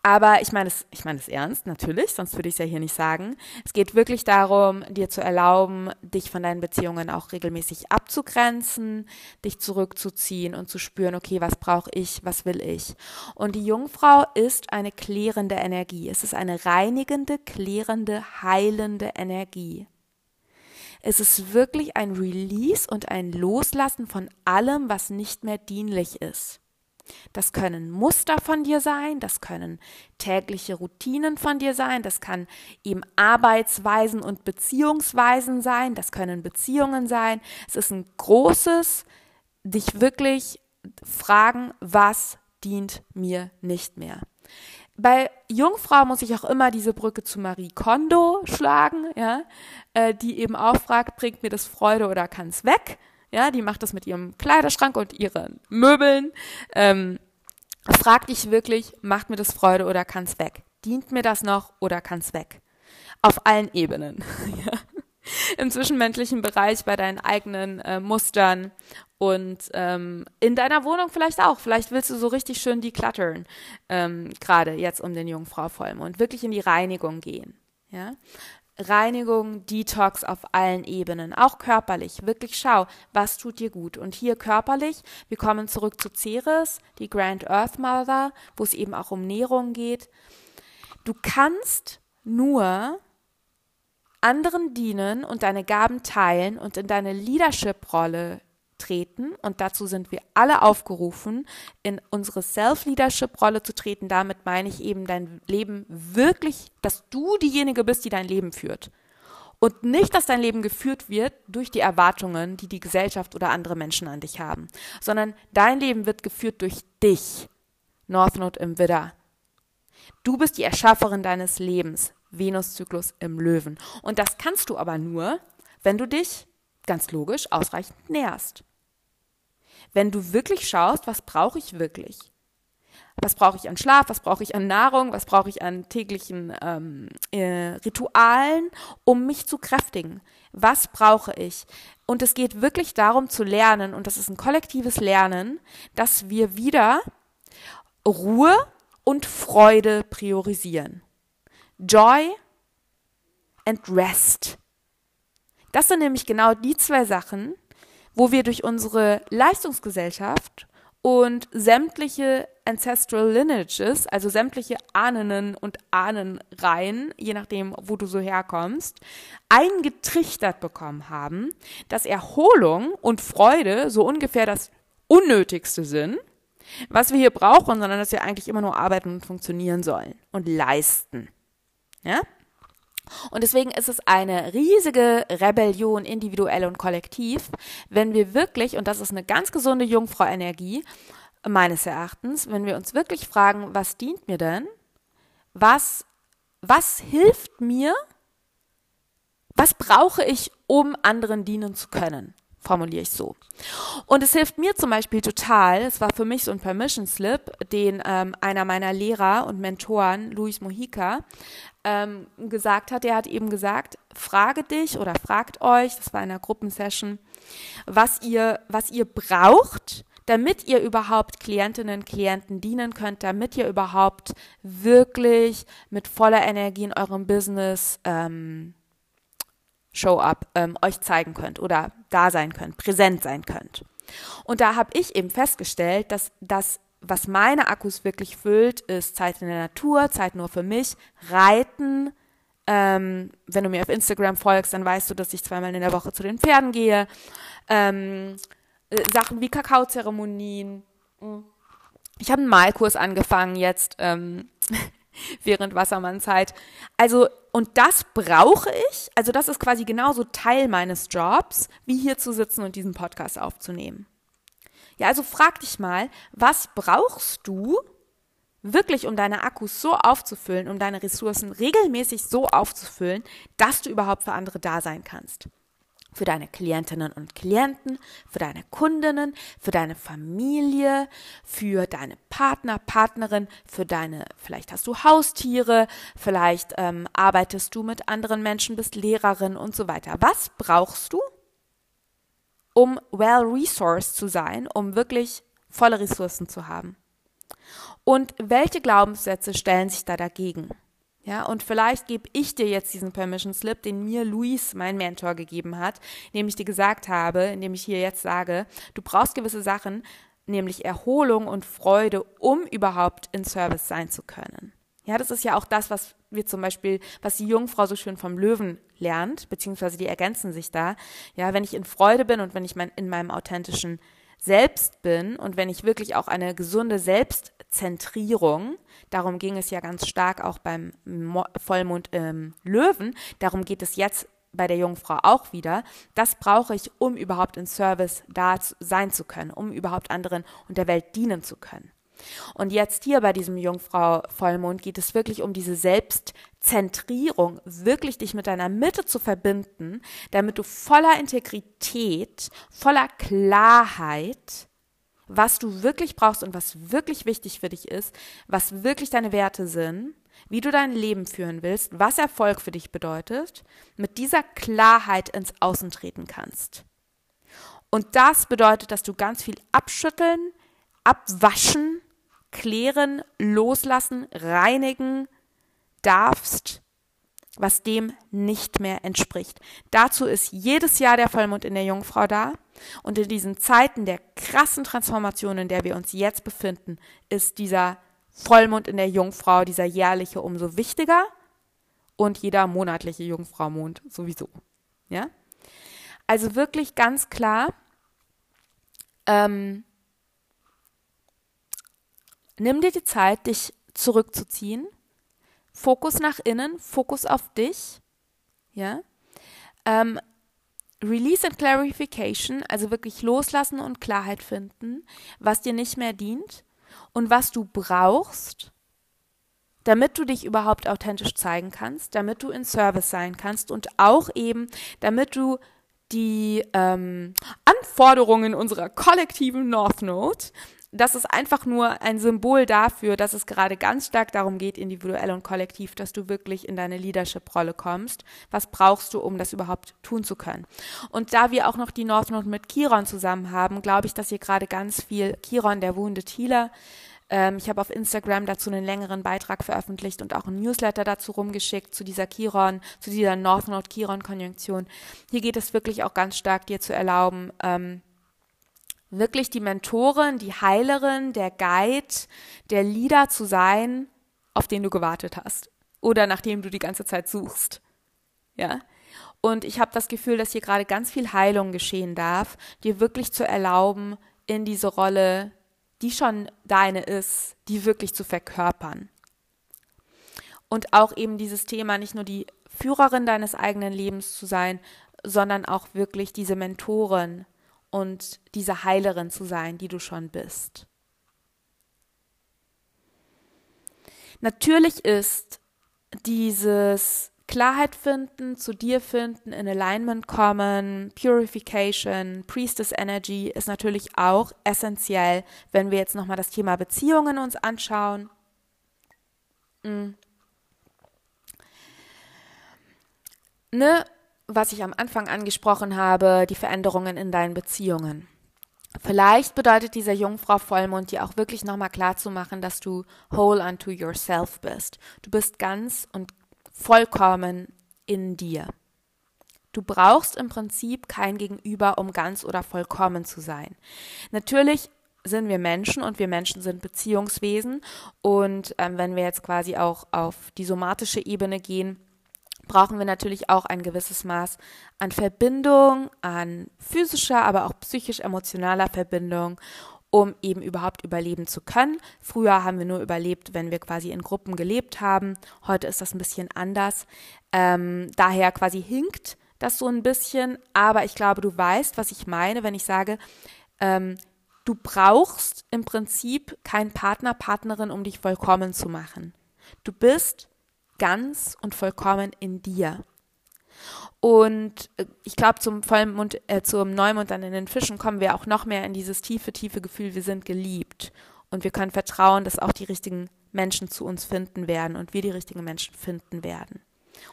aber ich meine es, ich meine es ernst, natürlich, sonst würde ich es ja hier nicht sagen. Es geht wirklich darum, dir zu erlauben, dich von deinen Beziehungen auch regelmäßig abzugrenzen, dich zurückzuziehen und zu spüren, okay, was brauche ich, was will ich. Und die Jungfrau ist eine klärende Energie. Es ist eine reinigende, klärende, heilende Energie. Es ist wirklich ein Release und ein Loslassen von allem, was nicht mehr dienlich ist. Das können Muster von dir sein, das können tägliche Routinen von dir sein, das kann eben Arbeitsweisen und Beziehungsweisen sein, das können Beziehungen sein. Es ist ein großes, dich wirklich fragen, was dient mir nicht mehr. Bei Jungfrau muss ich auch immer diese Brücke zu Marie Kondo schlagen, ja, äh, die eben auch fragt, bringt mir das Freude oder kann es weg? Ja, die macht das mit ihrem Kleiderschrank und ihren Möbeln. Ähm, frag dich wirklich, macht mir das Freude oder kann's weg? Dient mir das noch oder kann's weg? Auf allen Ebenen. ja. Im zwischenmenschlichen Bereich, bei deinen eigenen äh, Mustern und ähm, in deiner Wohnung vielleicht auch. Vielleicht willst du so richtig schön decluttern, ähm, gerade jetzt um den Jungfrau Vollmond, wirklich in die Reinigung gehen. Ja, Reinigung, Detox auf allen Ebenen, auch körperlich. Wirklich schau, was tut dir gut. Und hier körperlich, wir kommen zurück zu Ceres, die Grand Earth Mother, wo es eben auch um Nährung geht. Du kannst nur anderen dienen und deine Gaben teilen und in deine Leadership-Rolle treten und dazu sind wir alle aufgerufen, in unsere Self-Leadership-Rolle zu treten. Damit meine ich eben dein Leben wirklich, dass du diejenige bist, die dein Leben führt. Und nicht, dass dein Leben geführt wird durch die Erwartungen, die die Gesellschaft oder andere Menschen an dich haben, sondern dein Leben wird geführt durch dich. Northnode im Widder. Du bist die Erschafferin deines Lebens. Venuszyklus im Löwen. Und das kannst du aber nur, wenn du dich ganz logisch ausreichend nährst wenn du wirklich schaust, was brauche ich wirklich? Was brauche ich an Schlaf? Was brauche ich an Nahrung? Was brauche ich an täglichen ähm, äh, Ritualen, um mich zu kräftigen? Was brauche ich? Und es geht wirklich darum zu lernen, und das ist ein kollektives Lernen, dass wir wieder Ruhe und Freude priorisieren. Joy and Rest. Das sind nämlich genau die zwei Sachen, wo wir durch unsere Leistungsgesellschaft und sämtliche Ancestral Lineages, also sämtliche Ahnen und Ahnenreihen, je nachdem, wo du so herkommst, eingetrichtert bekommen haben, dass Erholung und Freude so ungefähr das Unnötigste sind, was wir hier brauchen, sondern dass wir eigentlich immer nur arbeiten und funktionieren sollen und leisten. Ja? Und deswegen ist es eine riesige Rebellion, individuell und kollektiv, wenn wir wirklich, und das ist eine ganz gesunde Jungfrau-Energie, meines Erachtens, wenn wir uns wirklich fragen, was dient mir denn? Was, was hilft mir? Was brauche ich, um anderen dienen zu können? Formuliere ich so. Und es hilft mir zum Beispiel total, es war für mich so ein Permission Slip, den ähm, einer meiner Lehrer und Mentoren, Luis Mojica, ähm, gesagt hat. Er hat eben gesagt, frage dich oder fragt euch, das war in einer Gruppensession, was ihr, was ihr braucht, damit ihr überhaupt Klientinnen, Klienten dienen könnt, damit ihr überhaupt wirklich mit voller Energie in eurem Business ähm, Show-up ähm, euch zeigen könnt oder da sein könnt, präsent sein könnt. Und da habe ich eben festgestellt, dass, dass was meine Akkus wirklich füllt, ist Zeit in der Natur, Zeit nur für mich, Reiten. Ähm, wenn du mir auf Instagram folgst, dann weißt du, dass ich zweimal in der Woche zu den Pferden gehe. Ähm, äh, Sachen wie Kakaozeremonien. Ich habe einen Malkurs angefangen jetzt ähm, während Wassermannzeit. Also, und das brauche ich. Also, das ist quasi genauso Teil meines Jobs, wie hier zu sitzen und diesen Podcast aufzunehmen. Ja, also frag dich mal, was brauchst du wirklich, um deine Akkus so aufzufüllen, um deine Ressourcen regelmäßig so aufzufüllen, dass du überhaupt für andere da sein kannst? Für deine Klientinnen und Klienten, für deine Kundinnen, für deine Familie, für deine Partner, Partnerin, für deine, vielleicht hast du Haustiere, vielleicht ähm, arbeitest du mit anderen Menschen, bist Lehrerin und so weiter. Was brauchst du, um well-resourced zu sein, um wirklich volle Ressourcen zu haben. Und welche Glaubenssätze stellen sich da dagegen? Ja, und vielleicht gebe ich dir jetzt diesen Permission Slip, den mir Luis, mein Mentor, gegeben hat, indem ich dir gesagt habe, indem ich hier jetzt sage, du brauchst gewisse Sachen, nämlich Erholung und Freude, um überhaupt in Service sein zu können. Ja, das ist ja auch das, was wir zum Beispiel, was die Jungfrau so schön vom Löwen lernt, beziehungsweise die ergänzen sich da. Ja, wenn ich in Freude bin und wenn ich mein, in meinem authentischen Selbst bin und wenn ich wirklich auch eine gesunde Selbstzentrierung, darum ging es ja ganz stark auch beim Mo Vollmond ähm, Löwen, darum geht es jetzt bei der Jungfrau auch wieder. Das brauche ich, um überhaupt in Service da sein zu können, um überhaupt anderen und der Welt dienen zu können. Und jetzt hier bei diesem Jungfrau Vollmond geht es wirklich um diese Selbstzentrierung, wirklich dich mit deiner Mitte zu verbinden, damit du voller Integrität, voller Klarheit, was du wirklich brauchst und was wirklich wichtig für dich ist, was wirklich deine Werte sind, wie du dein Leben führen willst, was Erfolg für dich bedeutet, mit dieser Klarheit ins Außen treten kannst. Und das bedeutet, dass du ganz viel abschütteln, abwaschen, klären, loslassen, reinigen darfst, was dem nicht mehr entspricht. Dazu ist jedes Jahr der Vollmond in der Jungfrau da. Und in diesen Zeiten der krassen Transformation, in der wir uns jetzt befinden, ist dieser Vollmond in der Jungfrau, dieser jährliche, umso wichtiger und jeder monatliche Jungfraumond sowieso. Ja? Also wirklich ganz klar, ähm, Nimm dir die Zeit, dich zurückzuziehen. Fokus nach innen, Fokus auf dich. Ja. Ähm, Release and Clarification, also wirklich loslassen und Klarheit finden, was dir nicht mehr dient und was du brauchst, damit du dich überhaupt authentisch zeigen kannst, damit du in Service sein kannst und auch eben, damit du die ähm, Anforderungen unserer kollektiven North Node das ist einfach nur ein Symbol dafür, dass es gerade ganz stark darum geht, individuell und kollektiv, dass du wirklich in deine Leadership-Rolle kommst. Was brauchst du, um das überhaupt tun zu können? Und da wir auch noch die North Node mit Chiron zusammen haben, glaube ich, dass hier gerade ganz viel Chiron, der Wounded Healer, ähm, ich habe auf Instagram dazu einen längeren Beitrag veröffentlicht und auch ein Newsletter dazu rumgeschickt, zu dieser Chiron, zu dieser North Node Chiron Konjunktion. Hier geht es wirklich auch ganz stark, dir zu erlauben, ähm, wirklich die Mentorin, die Heilerin, der Guide, der Leader zu sein, auf den du gewartet hast oder nach dem du die ganze Zeit suchst. Ja? Und ich habe das Gefühl, dass hier gerade ganz viel Heilung geschehen darf, dir wirklich zu erlauben, in diese Rolle, die schon deine ist, die wirklich zu verkörpern. Und auch eben dieses Thema, nicht nur die Führerin deines eigenen Lebens zu sein, sondern auch wirklich diese Mentorin, und diese Heilerin zu sein, die du schon bist. Natürlich ist dieses Klarheit finden, zu dir finden, in Alignment kommen, Purification, Priestess Energy ist natürlich auch essentiell, wenn wir jetzt nochmal das Thema Beziehungen uns anschauen. Mhm. Ne, was ich am Anfang angesprochen habe, die Veränderungen in deinen Beziehungen. Vielleicht bedeutet dieser Jungfrau Vollmond dir auch wirklich nochmal klar zu machen, dass du whole unto yourself bist. Du bist ganz und vollkommen in dir. Du brauchst im Prinzip kein Gegenüber, um ganz oder vollkommen zu sein. Natürlich sind wir Menschen und wir Menschen sind Beziehungswesen. Und ähm, wenn wir jetzt quasi auch auf die somatische Ebene gehen, brauchen wir natürlich auch ein gewisses Maß an Verbindung, an physischer, aber auch psychisch-emotionaler Verbindung, um eben überhaupt überleben zu können. Früher haben wir nur überlebt, wenn wir quasi in Gruppen gelebt haben. Heute ist das ein bisschen anders. Ähm, daher quasi hinkt das so ein bisschen, aber ich glaube, du weißt, was ich meine, wenn ich sage, ähm, du brauchst im Prinzip keinen Partner, Partnerin, um dich vollkommen zu machen. Du bist ganz und vollkommen in dir. Und äh, ich glaube, zum Vollmond, äh, zum Neumond dann in den Fischen kommen wir auch noch mehr in dieses tiefe, tiefe Gefühl, wir sind geliebt. Und wir können vertrauen, dass auch die richtigen Menschen zu uns finden werden und wir die richtigen Menschen finden werden.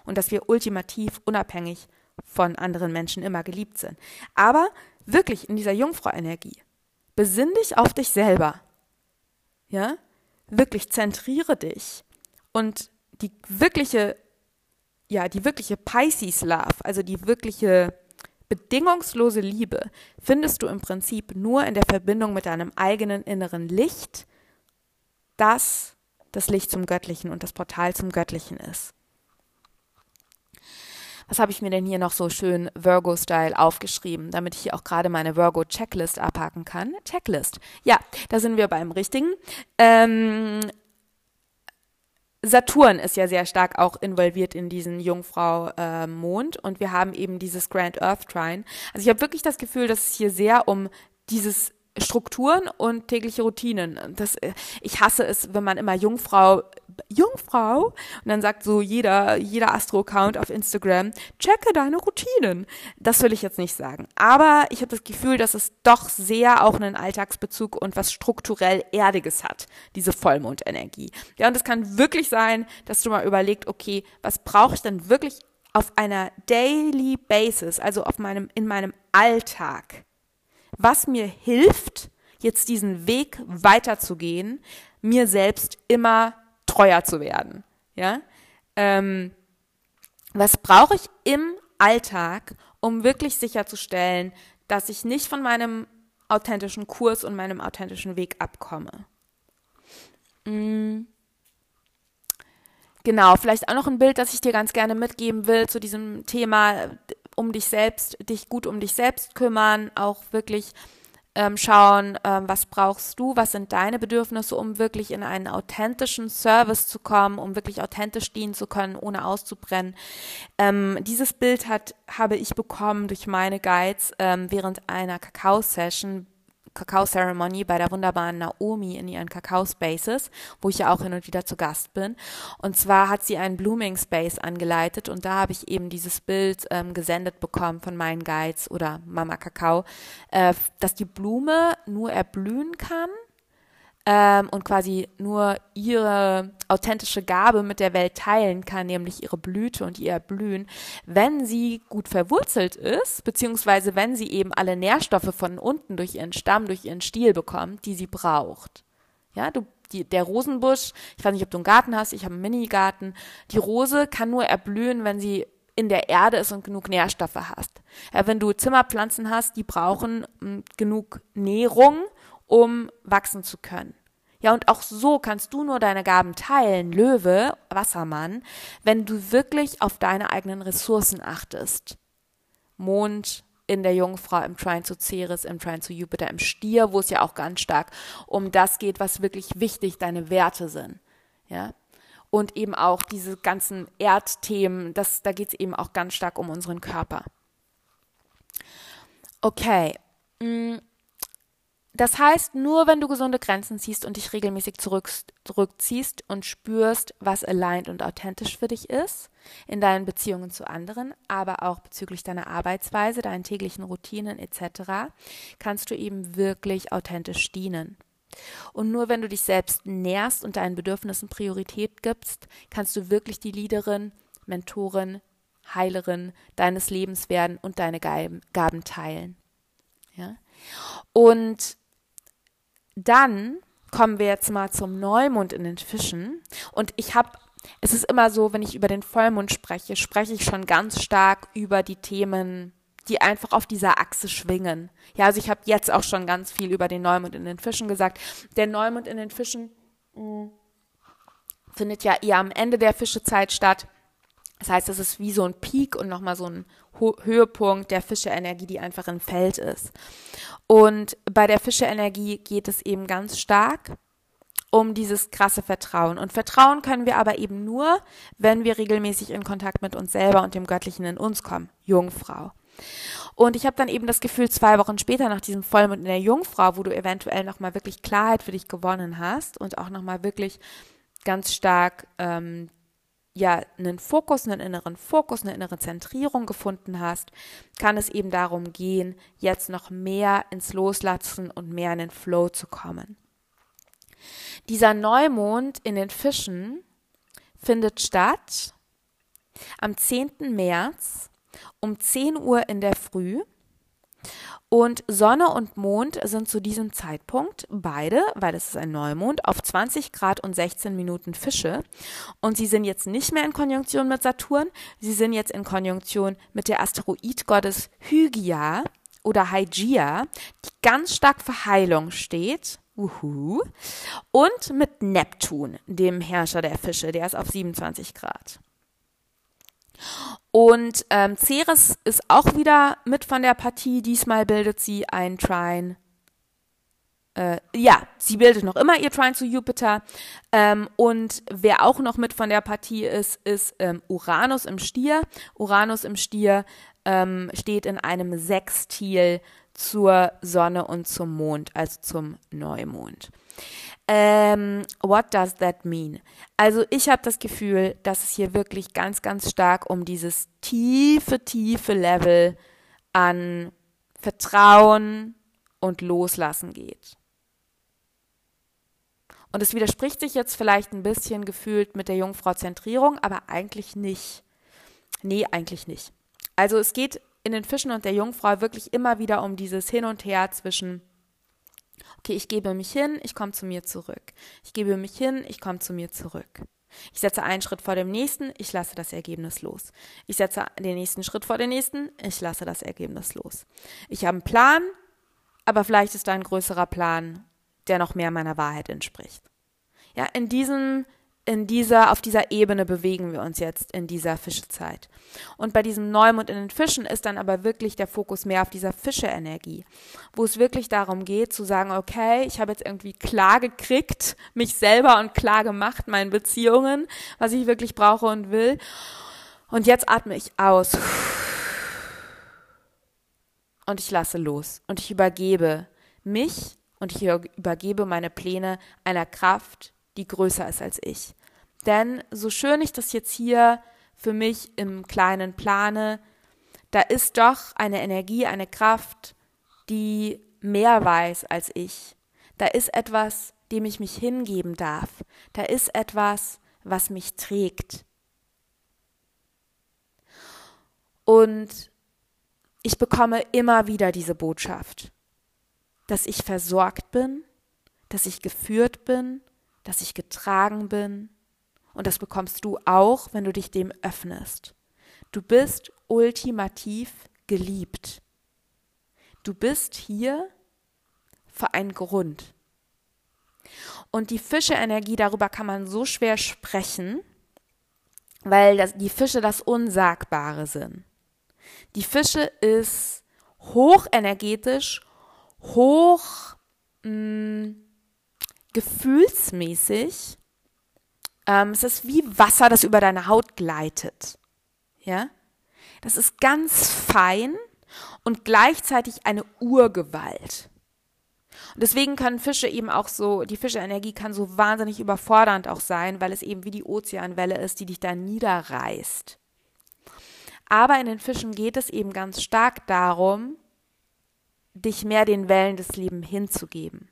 Und dass wir ultimativ unabhängig von anderen Menschen immer geliebt sind. Aber wirklich in dieser Jungfrau-Energie, besinn dich auf dich selber. Ja? Wirklich zentriere dich. Und die wirkliche, ja, die wirkliche Pisces Love, also die wirkliche bedingungslose Liebe, findest du im Prinzip nur in der Verbindung mit deinem eigenen inneren Licht, das das Licht zum Göttlichen und das Portal zum Göttlichen ist was habe ich mir denn hier noch so schön Virgo-Style aufgeschrieben, damit ich hier auch gerade meine Virgo-Checklist abhaken kann? Checklist. Ja, da sind wir beim Richtigen. Ähm, Saturn ist ja sehr stark auch involviert in diesen Jungfrau-Mond äh, und wir haben eben dieses Grand Earth Trine. Also ich habe wirklich das Gefühl, dass es hier sehr um dieses Strukturen und tägliche Routinen. Das, äh, ich hasse es, wenn man immer Jungfrau, Jungfrau, und dann sagt so jeder, jeder Astro-Account auf Instagram, checke deine Routinen. Das will ich jetzt nicht sagen. Aber ich habe das Gefühl, dass es doch sehr auch einen Alltagsbezug und was strukturell Erdiges hat, diese Vollmondenergie. Ja, und es kann wirklich sein, dass du mal überlegt, okay, was brauche ich denn wirklich auf einer Daily Basis, also auf meinem, in meinem Alltag? Was mir hilft, jetzt diesen Weg weiterzugehen, mir selbst immer treuer zu werden. Ja? Ähm, was brauche ich im Alltag, um wirklich sicherzustellen, dass ich nicht von meinem authentischen Kurs und meinem authentischen Weg abkomme? Mhm. Genau, vielleicht auch noch ein Bild, das ich dir ganz gerne mitgeben will zu diesem Thema, um dich selbst, dich gut um dich selbst kümmern, auch wirklich ähm, schauen, ähm, was brauchst du, was sind deine Bedürfnisse, um wirklich in einen authentischen Service zu kommen, um wirklich authentisch dienen zu können, ohne auszubrennen. Ähm, dieses Bild hat, habe ich bekommen durch meine Guides ähm, während einer Kakao-Session Kakao-Ceremony bei der wunderbaren Naomi in ihren Kakao-Spaces, wo ich ja auch hin und wieder zu Gast bin. Und zwar hat sie einen Blooming Space angeleitet und da habe ich eben dieses Bild ähm, gesendet bekommen von meinen Guides oder Mama Kakao, äh, dass die Blume nur erblühen kann, ähm, und quasi nur ihre authentische Gabe mit der Welt teilen kann, nämlich ihre Blüte und ihr Blühen, wenn sie gut verwurzelt ist, beziehungsweise wenn sie eben alle Nährstoffe von unten durch ihren Stamm, durch ihren Stiel bekommt, die sie braucht. Ja, du die, der Rosenbusch, ich weiß nicht, ob du einen Garten hast, ich habe einen Minigarten. Die Rose kann nur erblühen, wenn sie in der Erde ist und genug Nährstoffe hast. Ja, wenn du Zimmerpflanzen hast, die brauchen hm, genug Nährung, um wachsen zu können. Ja, und auch so kannst du nur deine Gaben teilen, Löwe, Wassermann, wenn du wirklich auf deine eigenen Ressourcen achtest. Mond in der Jungfrau, im Trine zu Ceres, im Trine zu Jupiter, im Stier, wo es ja auch ganz stark um das geht, was wirklich wichtig deine Werte sind. Ja. Und eben auch diese ganzen Erdthemen, das, da geht es eben auch ganz stark um unseren Körper. Okay. Das heißt, nur wenn du gesunde Grenzen ziehst und dich regelmäßig zurück, zurückziehst und spürst, was aligned und authentisch für dich ist, in deinen Beziehungen zu anderen, aber auch bezüglich deiner Arbeitsweise, deinen täglichen Routinen etc., kannst du eben wirklich authentisch dienen. Und nur wenn du dich selbst nährst und deinen Bedürfnissen Priorität gibst, kannst du wirklich die Leaderin, Mentorin, Heilerin deines Lebens werden und deine Gaben teilen. Ja? Und dann kommen wir jetzt mal zum Neumond in den Fischen. Und ich habe, es ist immer so, wenn ich über den Vollmond spreche, spreche ich schon ganz stark über die Themen die einfach auf dieser Achse schwingen. Ja, also ich habe jetzt auch schon ganz viel über den Neumond in den Fischen gesagt. Der Neumond in den Fischen mh, mm, findet ja eher am Ende der Fischezeit statt. Das heißt, es ist wie so ein Peak und nochmal so ein Höhepunkt der Fischeenergie, die einfach im Feld ist. Und bei der Fischeenergie geht es eben ganz stark um dieses krasse Vertrauen. Und Vertrauen können wir aber eben nur, wenn wir regelmäßig in Kontakt mit uns selber und dem Göttlichen in uns kommen. Jungfrau. Und ich habe dann eben das Gefühl, zwei Wochen später nach diesem Vollmond in der Jungfrau, wo du eventuell nochmal wirklich Klarheit für dich gewonnen hast und auch nochmal wirklich ganz stark ähm, ja einen Fokus, einen inneren Fokus, eine innere Zentrierung gefunden hast, kann es eben darum gehen, jetzt noch mehr ins Loslassen und mehr in den Flow zu kommen. Dieser Neumond in den Fischen findet statt am 10. März um 10 Uhr in der Früh. Und Sonne und Mond sind zu diesem Zeitpunkt beide, weil es ist ein Neumond, auf 20 Grad und 16 Minuten Fische. Und sie sind jetzt nicht mehr in Konjunktion mit Saturn, sie sind jetzt in Konjunktion mit der Asteroidgottes Hygia oder Hygia, die ganz stark für Heilung steht Uhu. Und mit Neptun, dem Herrscher der Fische, der ist auf 27 Grad. Und ähm, Ceres ist auch wieder mit von der Partie. Diesmal bildet sie ein Trine. Äh, ja, sie bildet noch immer ihr Trine zu Jupiter. Ähm, und wer auch noch mit von der Partie ist, ist ähm, Uranus im Stier. Uranus im Stier ähm, steht in einem Sextil zur Sonne und zum Mond, also zum Neumond. Ähm, what does that mean? Also ich habe das Gefühl, dass es hier wirklich ganz, ganz stark um dieses tiefe, tiefe Level an Vertrauen und Loslassen geht. Und es widerspricht sich jetzt vielleicht ein bisschen gefühlt mit der Jungfrau-Zentrierung, aber eigentlich nicht. Nee, eigentlich nicht. Also es geht in den Fischen und der Jungfrau wirklich immer wieder um dieses Hin und Her zwischen, okay, ich gebe mich hin, ich komme zu mir zurück. Ich gebe mich hin, ich komme zu mir zurück. Ich setze einen Schritt vor dem nächsten, ich lasse das Ergebnis los. Ich setze den nächsten Schritt vor den nächsten, ich lasse das Ergebnis los. Ich habe einen Plan, aber vielleicht ist da ein größerer Plan, der noch mehr meiner Wahrheit entspricht. Ja, in diesem in dieser, auf dieser Ebene bewegen wir uns jetzt in dieser Fischezeit. Und bei diesem Neumond in den Fischen ist dann aber wirklich der Fokus mehr auf dieser Fische-Energie, wo es wirklich darum geht zu sagen, okay, ich habe jetzt irgendwie klar gekriegt, mich selber und klar gemacht, meinen Beziehungen, was ich wirklich brauche und will. Und jetzt atme ich aus. Und ich lasse los. Und ich übergebe mich und ich übergebe meine Pläne einer Kraft, die größer ist als ich. Denn so schön ich das jetzt hier für mich im Kleinen plane, da ist doch eine Energie, eine Kraft, die mehr weiß als ich. Da ist etwas, dem ich mich hingeben darf. Da ist etwas, was mich trägt. Und ich bekomme immer wieder diese Botschaft, dass ich versorgt bin, dass ich geführt bin, dass ich getragen bin. Und das bekommst du auch, wenn du dich dem öffnest. Du bist ultimativ geliebt. Du bist hier für einen Grund. Und die Fische-Energie, darüber kann man so schwer sprechen, weil das, die Fische das Unsagbare sind. Die Fische ist hochenergetisch, hoch mh, mm, gefühlsmäßig, ähm, es ist wie Wasser, das über deine Haut gleitet. Ja? Das ist ganz fein und gleichzeitig eine Urgewalt. Und deswegen können Fische eben auch so, die Fischeenergie kann so wahnsinnig überfordernd auch sein, weil es eben wie die Ozeanwelle ist, die dich da niederreißt. Aber in den Fischen geht es eben ganz stark darum, dich mehr den Wellen des Lebens hinzugeben.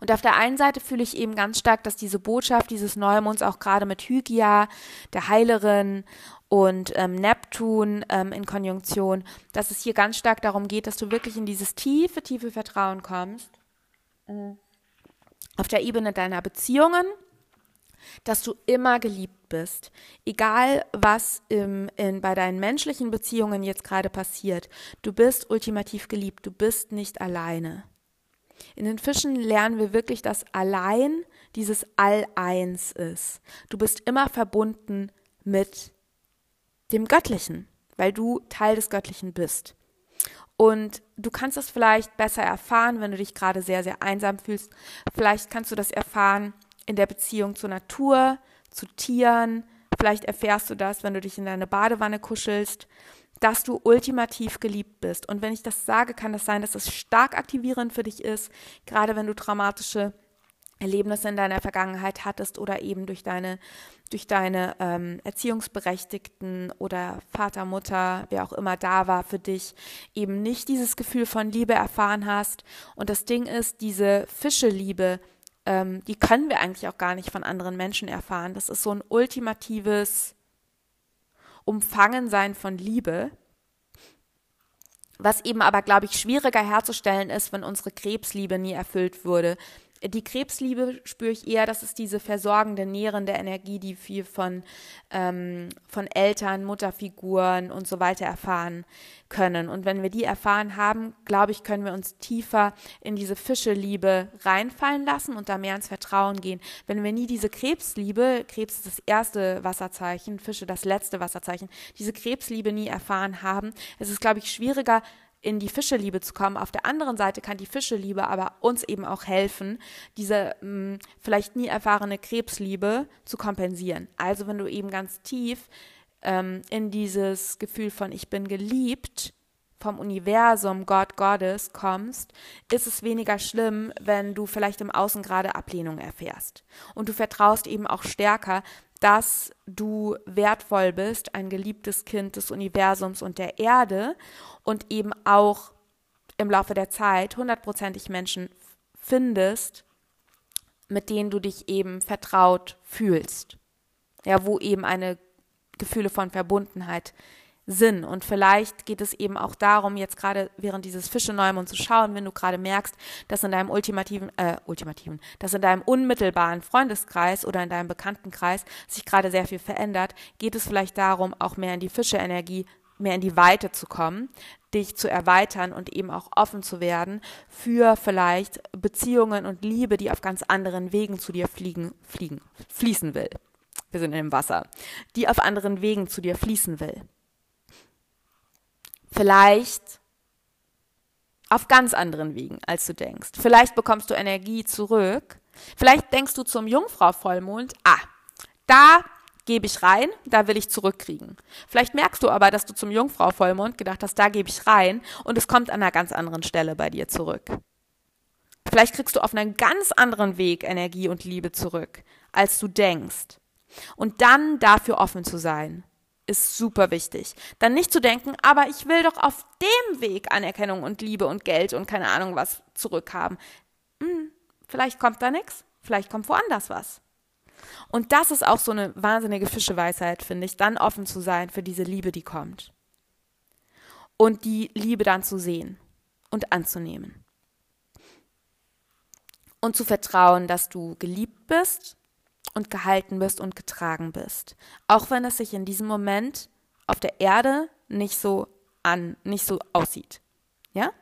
Und auf der einen Seite fühle ich eben ganz stark, dass diese Botschaft dieses Neumonds auch gerade mit Hygia, der Heilerin und ähm, Neptun ähm, in Konjunktion, dass es hier ganz stark darum geht, dass du wirklich in dieses tiefe, tiefe Vertrauen kommst. Mhm. Auf der Ebene deiner Beziehungen, dass du immer geliebt bist. Egal, was im, in, bei deinen menschlichen Beziehungen jetzt gerade passiert, du bist ultimativ geliebt, du bist nicht alleine. In den Fischen lernen wir wirklich, dass allein dieses All-Eins ist. Du bist immer verbunden mit dem Göttlichen, weil du Teil des Göttlichen bist. Und du kannst es vielleicht besser erfahren, wenn du dich gerade sehr, sehr einsam fühlst. Vielleicht kannst du das erfahren in der Beziehung zur Natur, zu Tieren. Vielleicht erfährst du das, wenn du dich in deine Badewanne kuschelst, dass du ultimativ geliebt bist. Und wenn ich das sage, kann das sein, dass es stark aktivierend für dich ist, gerade wenn du traumatische Erlebnisse in deiner Vergangenheit hattest oder eben durch deine, durch deine ähm, Erziehungsberechtigten oder Vater, Mutter, wer auch immer da war für dich, eben nicht dieses Gefühl von Liebe erfahren hast. Und das Ding ist, diese Fischeliebe, ähm, die können wir eigentlich auch gar nicht von anderen Menschen erfahren. Das ist so ein ultimatives Umfangensein von Liebe, was eben aber, glaube ich, schwieriger herzustellen ist, wenn unsere Krebsliebe nie erfüllt wurde die Krebsliebe spüre ich eher, das ist diese versorgende, nährende Energie, die wir von, ähm, von Eltern, Mutterfiguren und so weiter erfahren können. Und wenn wir die erfahren haben, glaube ich, können wir uns tiefer in diese Fischeliebe reinfallen lassen und da mehr ins Vertrauen gehen. Wenn wir nie diese Krebsliebe, Krebs ist das erste Wasserzeichen, Fische das letzte Wasserzeichen, diese Krebsliebe nie erfahren haben, es ist, glaube ich, schwieriger, in die Fischeliebe zu kommen. Auf der anderen Seite kann die Fischeliebe aber uns eben auch helfen, diese mh, hm, vielleicht nie erfahrene Krebsliebe zu kompensieren. Also wenn du eben ganz tief ähm, in dieses Gefühl von ich bin geliebt vom Universum, Gott, Gottes kommst, ist es weniger schlimm, wenn du vielleicht im Außen gerade Ablehnung erfährst. Und du vertraust eben auch stärker, dass du wertvoll bist, ein geliebtes Kind des Universums und der Erde und eben auch im Laufe der Zeit hundertprozentig Menschen findest, mit denen du dich eben vertraut fühlst. Ja, wo eben eine Gefühle von Verbundenheit Sinn. Und vielleicht geht es eben auch darum, jetzt gerade während dieses Fische-Neumond zu schauen, wenn du gerade merkst, dass in deinem ultimativen, äh, ultimativen, dass in deinem unmittelbaren Freundeskreis oder in deinem Bekanntenkreis sich gerade sehr viel verändert, geht es vielleicht darum, auch mehr in die Fische-Energie, mehr in die Weite zu kommen, dich zu erweitern und eben auch offen zu werden für vielleicht Beziehungen und Liebe, die auf ganz anderen Wegen zu dir fliegen, fliegen, fließen will. Wir sind im Wasser, die auf anderen Wegen zu dir fließen will. Vielleicht auf ganz anderen Wegen, als du denkst. Vielleicht bekommst du Energie zurück. Vielleicht denkst du zum Jungfrau-Vollmond, ah, da gebe ich rein, da will ich zurückkriegen. Vielleicht merkst du aber, dass du zum Jungfrau-Vollmond gedacht hast, da gebe ich rein und es kommt an einer ganz anderen Stelle bei dir zurück. Vielleicht kriegst du auf einem ganz anderen Weg Energie und Liebe zurück, als du denkst. Und dann dafür offen zu sein ist super wichtig. Dann nicht zu denken, aber ich will doch auf dem Weg Anerkennung und Liebe und Geld und keine Ahnung was zurückhaben. Hm, vielleicht kommt da nichts, vielleicht kommt woanders was. Und das ist auch so eine wahnsinnige Fischeweisheit, finde ich, dann offen zu sein für diese Liebe, die kommt. Und die Liebe dann zu sehen und anzunehmen. Und zu vertrauen, dass du geliebt bist und gehalten bist und getragen bist. Auch wenn es sich in diesem Moment auf der Erde nicht so an, nicht so aussieht. Ja?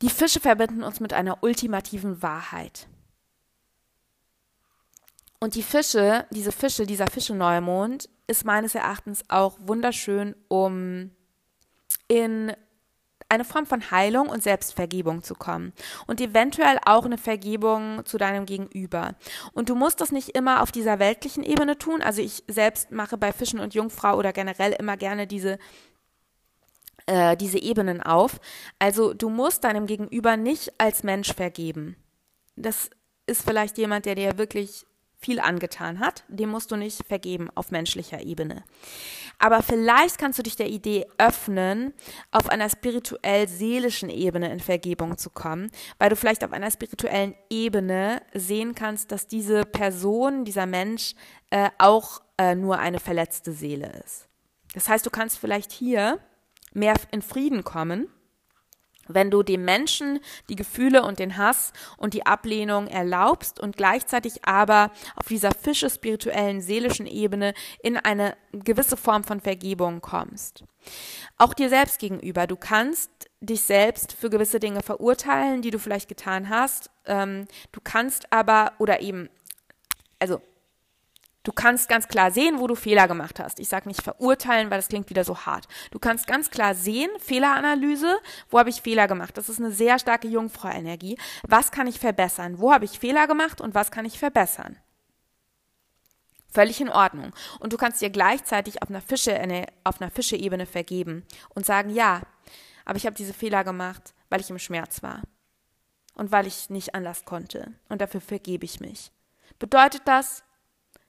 Die Fische verbinden uns mit einer ultimativen Wahrheit. Und die Fische, diese Fische, dieser Fische-Neumond ist meines Erachtens auch wunderschön, um in eine Form von Heilung und Selbstvergebung zu kommen und eventuell auch eine Vergebung zu deinem Gegenüber. Und du musst das nicht immer auf dieser weltlichen Ebene tun. Also ich selbst mache bei Fischen und Jungfrau oder generell immer gerne diese äh, diese Ebenen auf. Also du musst deinem Gegenüber nicht als Mensch vergeben. Das ist vielleicht jemand, der dir wirklich viel angetan hat, dem musst du nicht vergeben auf menschlicher Ebene. Aber vielleicht kannst du dich der Idee öffnen, auf einer spirituell-seelischen Ebene in Vergebung zu kommen, weil du vielleicht auf einer spirituellen Ebene sehen kannst, dass diese Person, dieser Mensch äh, auch äh, nur eine verletzte Seele ist. Das heißt, du kannst vielleicht hier mehr in Frieden kommen Wenn du dem Menschen die Gefühle und den Hass und die Ablehnung erlaubst und gleichzeitig aber auf dieser Fische spirituellen seelischen Ebene in eine gewisse Form von Vergebung kommst. Auch dir selbst gegenüber. Du kannst dich selbst für gewisse Dinge verurteilen, die du vielleicht getan hast. Ähm, du kannst aber, oder eben, also Du kannst ganz klar sehen, wo du Fehler gemacht hast. Ich sage nicht verurteilen, weil das klingt wieder so hart. Du kannst ganz klar sehen, Fehleranalyse, wo habe ich Fehler gemacht? Das ist eine sehr starke Jungfrau-Energie. Was kann ich verbessern? Wo habe ich Fehler gemacht und was kann ich verbessern? Völlig in Ordnung. Und du kannst dir gleichzeitig auf einer Fische, auf einer Fische-Ebene vergeben und sagen, ja, aber ich habe diese Fehler gemacht, weil ich im Schmerz war und weil ich nicht anders konnte. Und dafür vergebe ich mich. Bedeutet das,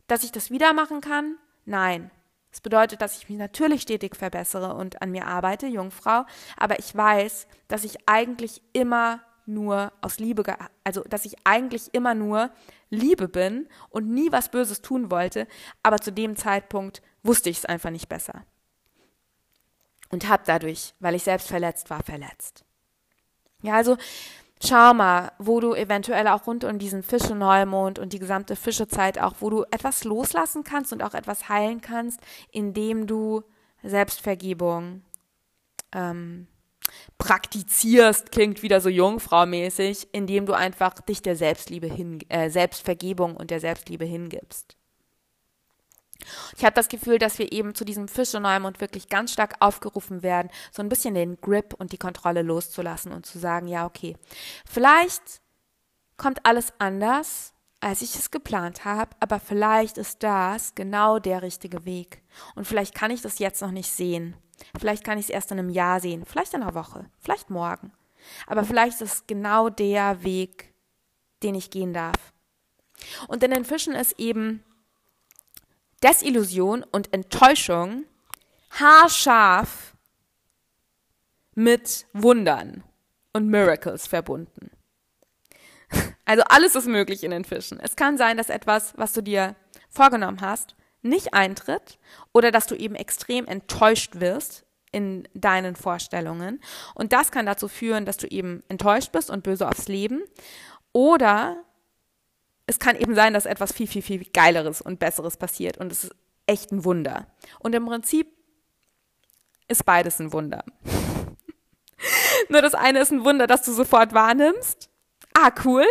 dass ich das wieder machen kann? Nein. Es bedeutet, dass ich mich natürlich stetig verbessere und an mir arbeite, Jungfrau, aber ich weiß, dass ich eigentlich immer nur aus Liebe, also dass ich eigentlich immer nur Liebe bin und nie was Böses tun wollte, aber zu dem Zeitpunkt wusste ich es einfach nicht besser. Und habe dadurch, weil ich selbst verletzt war, verletzt. Ja, also Schau wo du eventuell auch rund um diesen Fische-Neumond und die gesamte Fischezeit auch, wo du etwas loslassen kannst und auch etwas heilen kannst, indem du Selbstvergebung ähm, praktizierst, klingt wieder so jungfraumäßig, indem du einfach dich der Selbstliebe hin, äh, Selbstvergebung und der Selbstliebe hingibst. Ich habe das Gefühl, dass wir eben zu diesem Fische-Neumond wirklich ganz stark aufgerufen werden, so ein bisschen den Grip und die Kontrolle loszulassen und zu sagen, ja, okay, vielleicht kommt alles anders, als ich es geplant habe, aber vielleicht ist das genau der richtige Weg. Und vielleicht kann ich das jetzt noch nicht sehen. Vielleicht kann ich es erst in einem Jahr sehen, vielleicht in einer Woche, vielleicht morgen. Aber vielleicht ist es genau der Weg, den ich gehen darf. Und in den Fischen ist eben Desillusion und Enttäuschung haarscharf mit Wundern und Miracles verbunden. Also alles ist möglich in den Fischen. Es kann sein, dass etwas, was du dir vorgenommen hast, nicht eintritt oder dass du eben extrem enttäuscht wirst in deinen Vorstellungen. Und das kann dazu führen, dass du eben enttäuscht bist und böse aufs Leben. Oder es kann eben sein, dass etwas viel, viel, viel Geileres und Besseres passiert. Und es ist echt ein Wunder. Und im Prinzip ist beides ein Wunder. Nur das eine ist ein Wunder, das du sofort wahrnimmst. Ah, cool.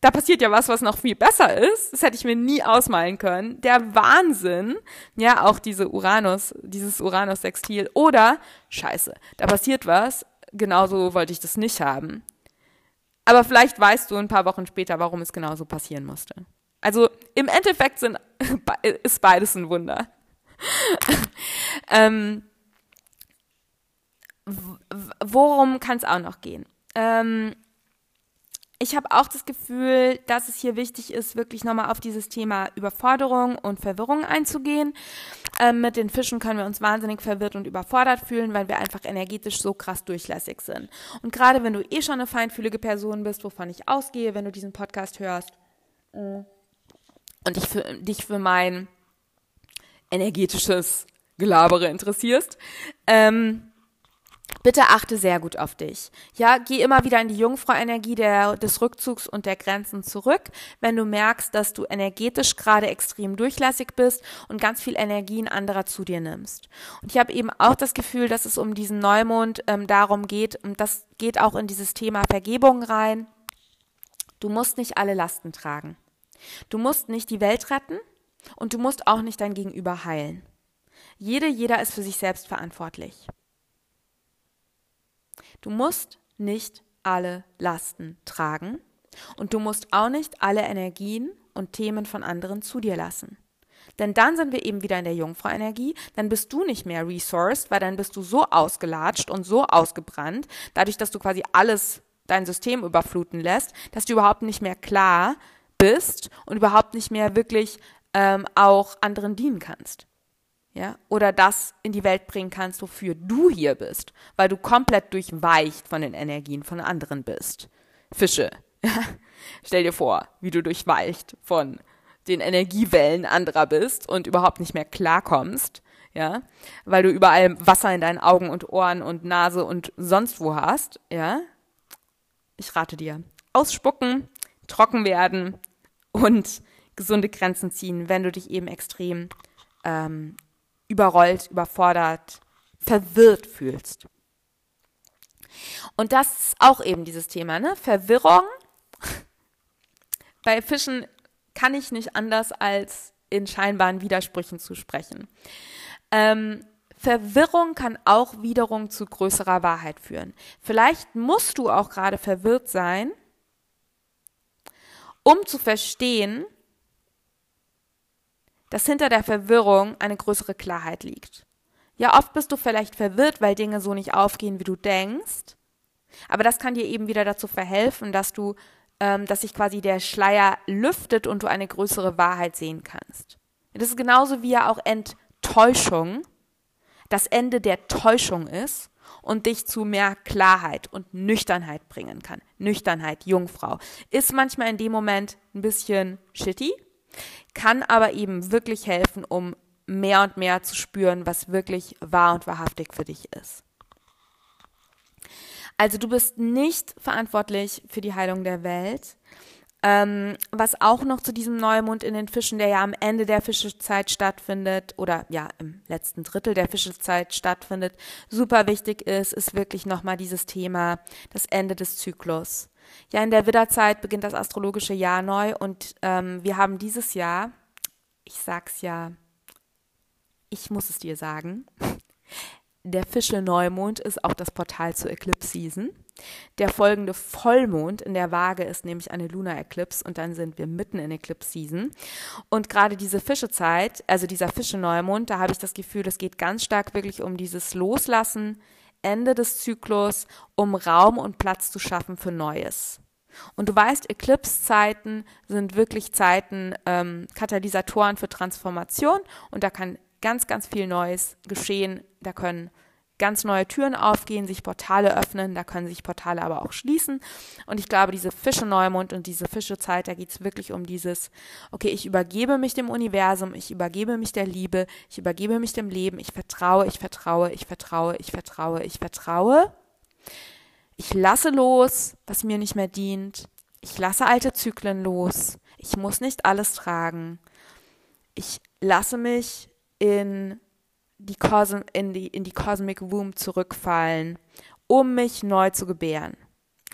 Da passiert ja was, was noch viel besser ist. Das hätte ich mir nie ausmalen können. Der Wahnsinn. Ja, auch diese Uranus, dieses Uranus-Sextil. Oder, scheiße, da passiert was. Genauso wollte ich das nicht haben. Aber vielleicht weißt du ein paar Wochen später, warum es genauso passieren musste. Also im Endeffekt sind, ist beides ein Wunder. ähm, worum kann es auch noch gehen? Ähm, ich habe auch das Gefühl, dass es hier wichtig ist, wirklich nochmal auf dieses Thema Überforderung und Verwirrung einzugehen. Ähm, mit den Fischen können wir uns wahnsinnig verwirrt und überfordert fühlen, weil wir einfach energetisch so krass durchlässig sind. Und gerade wenn du eh schon eine feinfühlige Person bist, wovon ich ausgehe, wenn du diesen Podcast hörst, mm, und dich für, dich für mein energetisches Gelabere interessierst, ähm, Bitte achte sehr gut auf dich. Ja, geh immer wieder in die Jungfrau-Energie des Rückzugs und der Grenzen zurück, wenn du merkst, dass du energetisch gerade extrem durchlässig bist und ganz viel Energien anderer zu dir nimmst. Und ich habe eben auch das Gefühl, dass es um diesen Neumond ähm, darum geht, und das geht auch in dieses Thema Vergebung rein. Du musst nicht alle Lasten tragen. Du musst nicht die Welt retten und du musst auch nicht dein Gegenüber heilen. Jede, jeder ist für sich selbst verantwortlich. Du musst nicht alle Lasten tragen und du musst auch nicht alle Energien und Themen von anderen zu dir lassen. Denn dann sind wir eben wieder in der Jungfrau-Energie, dann bist du nicht mehr resourced, weil dann bist du so ausgelatscht und so ausgebrannt, dadurch, dass du quasi alles dein System überfluten lässt, dass du überhaupt nicht mehr klar bist und überhaupt nicht mehr wirklich ähm, auch anderen dienen kannst ja, oder das in die Welt bringen kannst, wofür du hier bist, weil du komplett durchweicht von den Energien von anderen bist. Fische. Stell dir vor, wie du durchweicht von den Energiewellen anderer bist und überhaupt nicht mehr klarkommst. ja, weil du überall Wasser in deinen Augen und Ohren und Nase und sonst wo hast, ja. Ich rate dir, ausspucken, trocken werden und gesunde Grenzen ziehen, wenn du dich eben extrem ähm, überrollt, überfordert, verwirrt fühlst. Und das ist auch eben dieses Thema, ne? Verwirrung. Bei Fischen kann ich nicht anders als in scheinbaren Widersprüchen zu sprechen. Ähm, Verwirrung kann auch wiederum zu größerer Wahrheit führen. Vielleicht musst du auch gerade verwirrt sein, um zu verstehen, dass hinter der Verwirrung eine größere Klarheit liegt. Ja, oft bist du vielleicht verwirrt, weil Dinge so nicht aufgehen, wie du denkst. Aber das kann dir eben wieder dazu verhelfen, dass du, ähm, dass sich quasi der Schleier lüftet und du eine größere Wahrheit sehen kannst. Das ist genauso wie ja auch Enttäuschung das Ende der Täuschung ist und dich zu mehr Klarheit und Nüchternheit bringen kann. Nüchternheit, Jungfrau, ist manchmal in dem Moment ein bisschen shitty, kann aber eben wirklich helfen, um mehr und mehr zu spüren, was wirklich wahr und wahrhaftig für dich ist. Also du bist nicht verantwortlich für die Heilung der Welt. Ähm, was auch noch zu diesem Neumond in den Fischen, der ja am Ende der Fischezeit stattfindet oder ja im letzten Drittel der Fischezeit stattfindet, super wichtig ist, ist wirklich nochmal dieses Thema, das Ende des Zyklus. Ja, in der Widderzeit beginnt das astrologische Jahr neu und ähm, wir haben dieses Jahr, ich sag's ja, ich muss es dir sagen, der Fische Neumond ist auch das Portal zur Eclipse Season. Der folgende Vollmond in der Waage ist nämlich eine Lunar Eclipse und dann sind wir mitten in Eclipse Season. Und gerade diese Fischezeit, also dieser Fische Neumond, da habe ich das Gefühl, es geht ganz stark wirklich um dieses Loslassen, Ende des Zyklus, um Raum und Platz zu schaffen für Neues. Und du weißt, Eclipse-Zeiten sind wirklich Zeiten, ähm, Katalysatoren für Transformation und da kann ganz, ganz viel Neues geschehen. Da können ganz neue Türen aufgehen, sich Portale öffnen, da können sich Portale aber auch schließen. Und ich glaube, diese Fische-Neumond und diese Fischezeit, da geht es wirklich um dieses, okay, ich übergebe mich dem Universum, ich übergebe mich der Liebe, ich übergebe mich dem Leben, ich vertraue, ich vertraue, ich vertraue, ich vertraue, ich vertraue. Ich lasse los, was mir nicht mehr dient. Ich lasse alte Zyklen los. Ich muss nicht alles tragen. Ich lasse mich in die, Cosm in, die, in die Cosmic Womb zurückfallen, um mich neu zu gebären.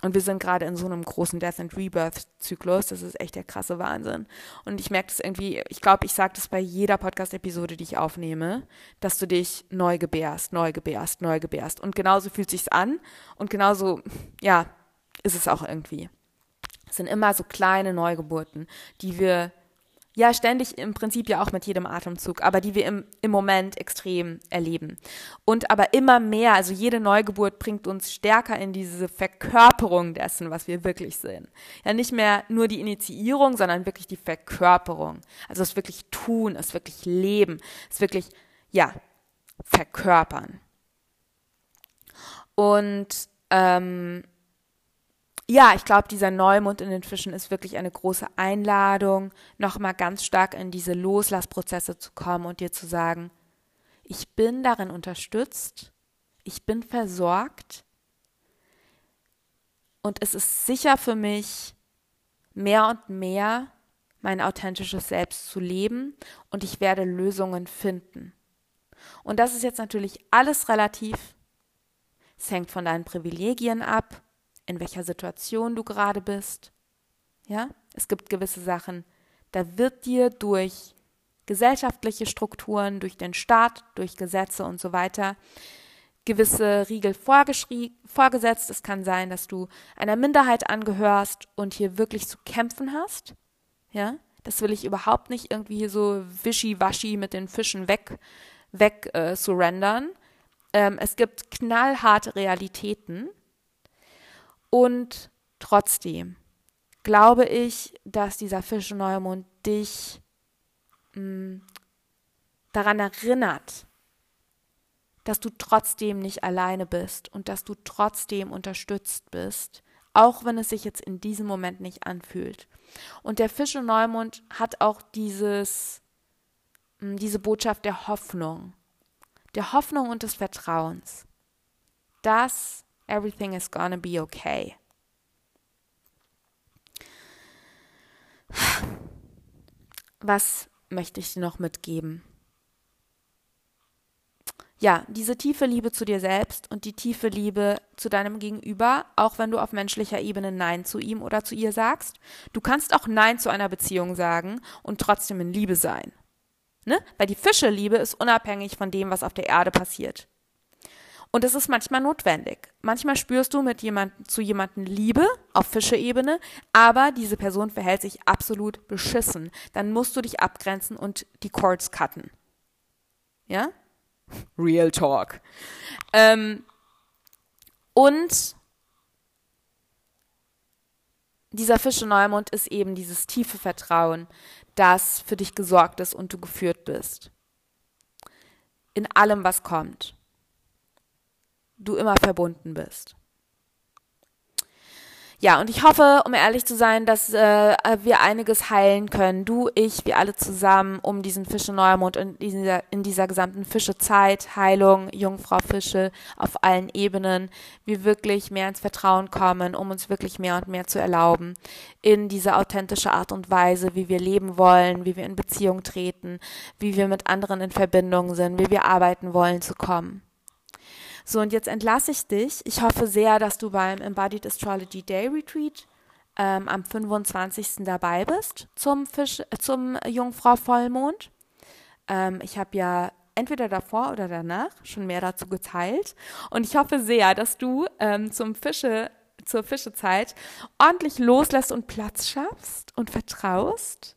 Und wir sind gerade in so einem großen Death and Rebirth-Zyklus. Das ist echt der krasse Wahnsinn. Und ich merke das irgendwie, ich glaube, ich sage das bei jeder Podcast-Episode, die ich aufnehme, dass du dich neu gebärst, neu gebärst, neu gebärst. Und genauso fühlt sich's an. Und genauso, ja, ist es auch irgendwie. Es sind immer so kleine Neugeburten, die wir ja ständig im Prinzip ja auch mit jedem Atemzug, aber die wir im, im Moment extrem erleben. Und aber immer mehr, also jede Neugeburt bringt uns stärker in diese Verkörperung dessen, was wir wirklich sind. Ja, nicht mehr nur die Initiierung, sondern wirklich die Verkörperung. Also es wirklich tun, es wirklich leben, es wirklich, ja, verkörpern. Und ähm, ja, ich glaube, dieser Neumond in den Fischen ist wirklich eine große Einladung, nochmal ganz stark in diese Loslassprozesse zu kommen und dir zu sagen, ich bin darin unterstützt, ich bin versorgt und es ist sicher für mich, mehr und mehr mein authentisches Selbst zu leben und ich werde Lösungen finden. Und das ist jetzt natürlich alles relativ. Es hängt von deinen Privilegien ab in welcher Situation du gerade bist. Ja, es gibt gewisse Sachen, da wird dir durch gesellschaftliche Strukturen, durch den Staat, durch Gesetze und so weiter gewisse Riegel vorgesetzt. Es kann sein, dass du einer Minderheit angehörst und hier wirklich zu kämpfen hast. Ja, das will ich überhaupt nicht irgendwie so wischiwaschi mit den Fischen weg, weg äh, surrendern. Ähm, es gibt knallharte Realitäten und trotzdem glaube ich, dass dieser Fischneumond dich mh, mm, daran erinnert, dass du trotzdem nicht alleine bist und dass du trotzdem unterstützt bist, auch wenn es sich jetzt in diesem Moment nicht anfühlt. Und der Fische Neumond hat auch dieses, mm, diese Botschaft der Hoffnung. der Hoffnung und des Vertrauens, dass everything is gonna be okay. Was möchte ich dir noch mitgeben? Ja, diese tiefe Liebe zu dir selbst und die tiefe Liebe zu deinem Gegenüber, auch wenn du auf menschlicher Ebene Nein zu ihm oder zu ihr sagst. Du kannst auch Nein zu einer Beziehung sagen und trotzdem in Liebe sein. Ne? Weil die Fischeliebe ist unabhängig von dem, was auf der Erde passiert. Und es ist manchmal notwendig. Manchmal spürst du mit jemandem zu jemandem Liebe auf Fischeebene, aber diese Person verhält sich absolut beschissen. Dann musst du dich abgrenzen und die Chords cutten. Ja? Real Talk. Ähm, und dieser Fische Neumond ist eben dieses tiefe Vertrauen, dass für dich gesorgt ist und du geführt bist. In allem, was kommt. Du immer verbunden bist. Ja, und ich hoffe, um ehrlich zu sein, dass äh, wir einiges heilen können. Du, ich, wir alle zusammen, um diesen Fische Neumond in dieser, in dieser gesamten Fischezeit, Heilung, Jungfrau Fische auf allen Ebenen, wir wirklich mehr ins Vertrauen kommen, um uns wirklich mehr und mehr zu erlauben, in diese authentische Art und Weise, wie wir leben wollen, wie wir in Beziehung treten, wie wir mit anderen in Verbindung sind, wie wir arbeiten wollen, zu kommen. So, und jetzt entlasse ich dich. Ich hoffe sehr, dass du beim Embodied Astrology Day Retreat ähm, am 25. dabei bist zum, Fisch, äh, zum Jungfrau Vollmond. Ähm, ich habe ja entweder davor oder danach schon mehr dazu geteilt. Und ich hoffe sehr, dass du ähm, zum Fische, zur Fischezeit ordentlich loslässt und Platz schaffst und vertraust.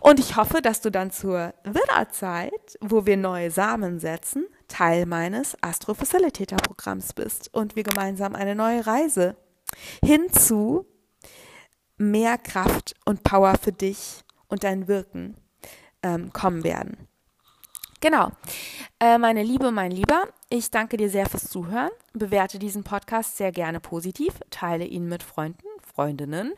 Und ich hoffe, dass du dann zur Widderzeit, wo wir neue Samen setzen, Teil meines Astro-Facilitator-Programms bist und wir gemeinsam eine neue Reise hin zu mehr Kraft und Power für dich und dein Wirken ähm, kommen werden. Genau. Äh, meine Liebe, mein Lieber, ich danke dir sehr fürs Zuhören. Bewerte diesen Podcast sehr gerne positiv, teile ihn mit Freunden Freundinnen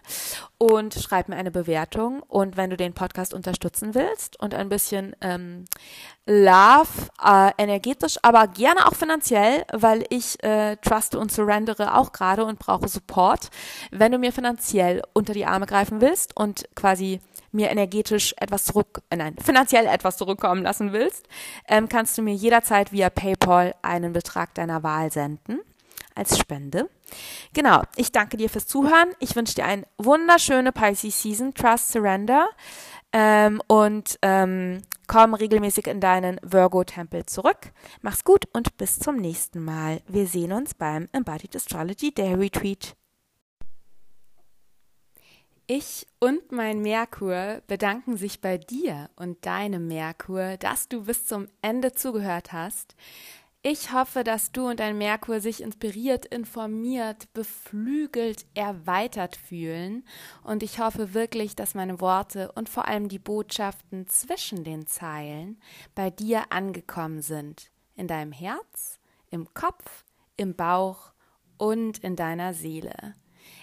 und schreib mir eine Bewertung. Und wenn du den Podcast unterstützen willst und ein bisschen ähm, Love, äh, energetisch, aber gerne auch finanziell, weil ich äh, truste und surrendere auch gerade und brauche Support. Wenn du mir finanziell unter die Arme greifen willst und quasi mir energetisch etwas zurück, äh, nein, finanziell etwas zurückkommen lassen willst, ähm, kannst du mir jederzeit via PayPal einen Betrag deiner Wahl senden als Spende. Genau, ich danke dir fürs Zuhören. Ich wünsche dir eine wunderschöne Pisces Season, Trust, Surrender ähm, und ähm, komm regelmäßig in deinen Virgo-Tempel zurück. Mach's gut und bis zum nächsten Mal. Wir sehen uns beim Embodied Astrology Day Retreat. Ich und mein Merkur bedanken sich bei dir und deinem Merkur, dass du bis zum Ende zugehört hast. Ich hoffe, dass du und dein Merkur sich inspiriert, informiert, beflügelt, erweitert fühlen. Und ich hoffe wirklich, dass meine Worte und vor allem die Botschaften zwischen den Zeilen bei dir angekommen sind. In deinem Herz, im Kopf, im Bauch und in deiner Seele.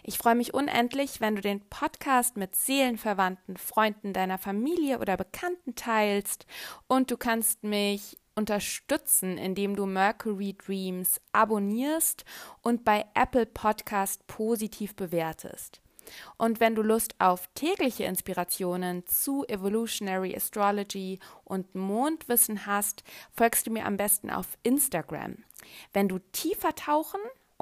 Ich freue mich unendlich, wenn du den Podcast mit Seelenverwandten, Freunden deiner Familie oder Bekannten teilst und du kannst mich unterstützen, indem du Mercury Dreams abonnierst und bei Apple Podcast positiv bewertest. Und wenn du Lust auf tägliche Inspirationen zu Evolutionary Astrology und Mondwissen hast, folgst du mir am besten auf Instagram. Wenn du tiefer tauchen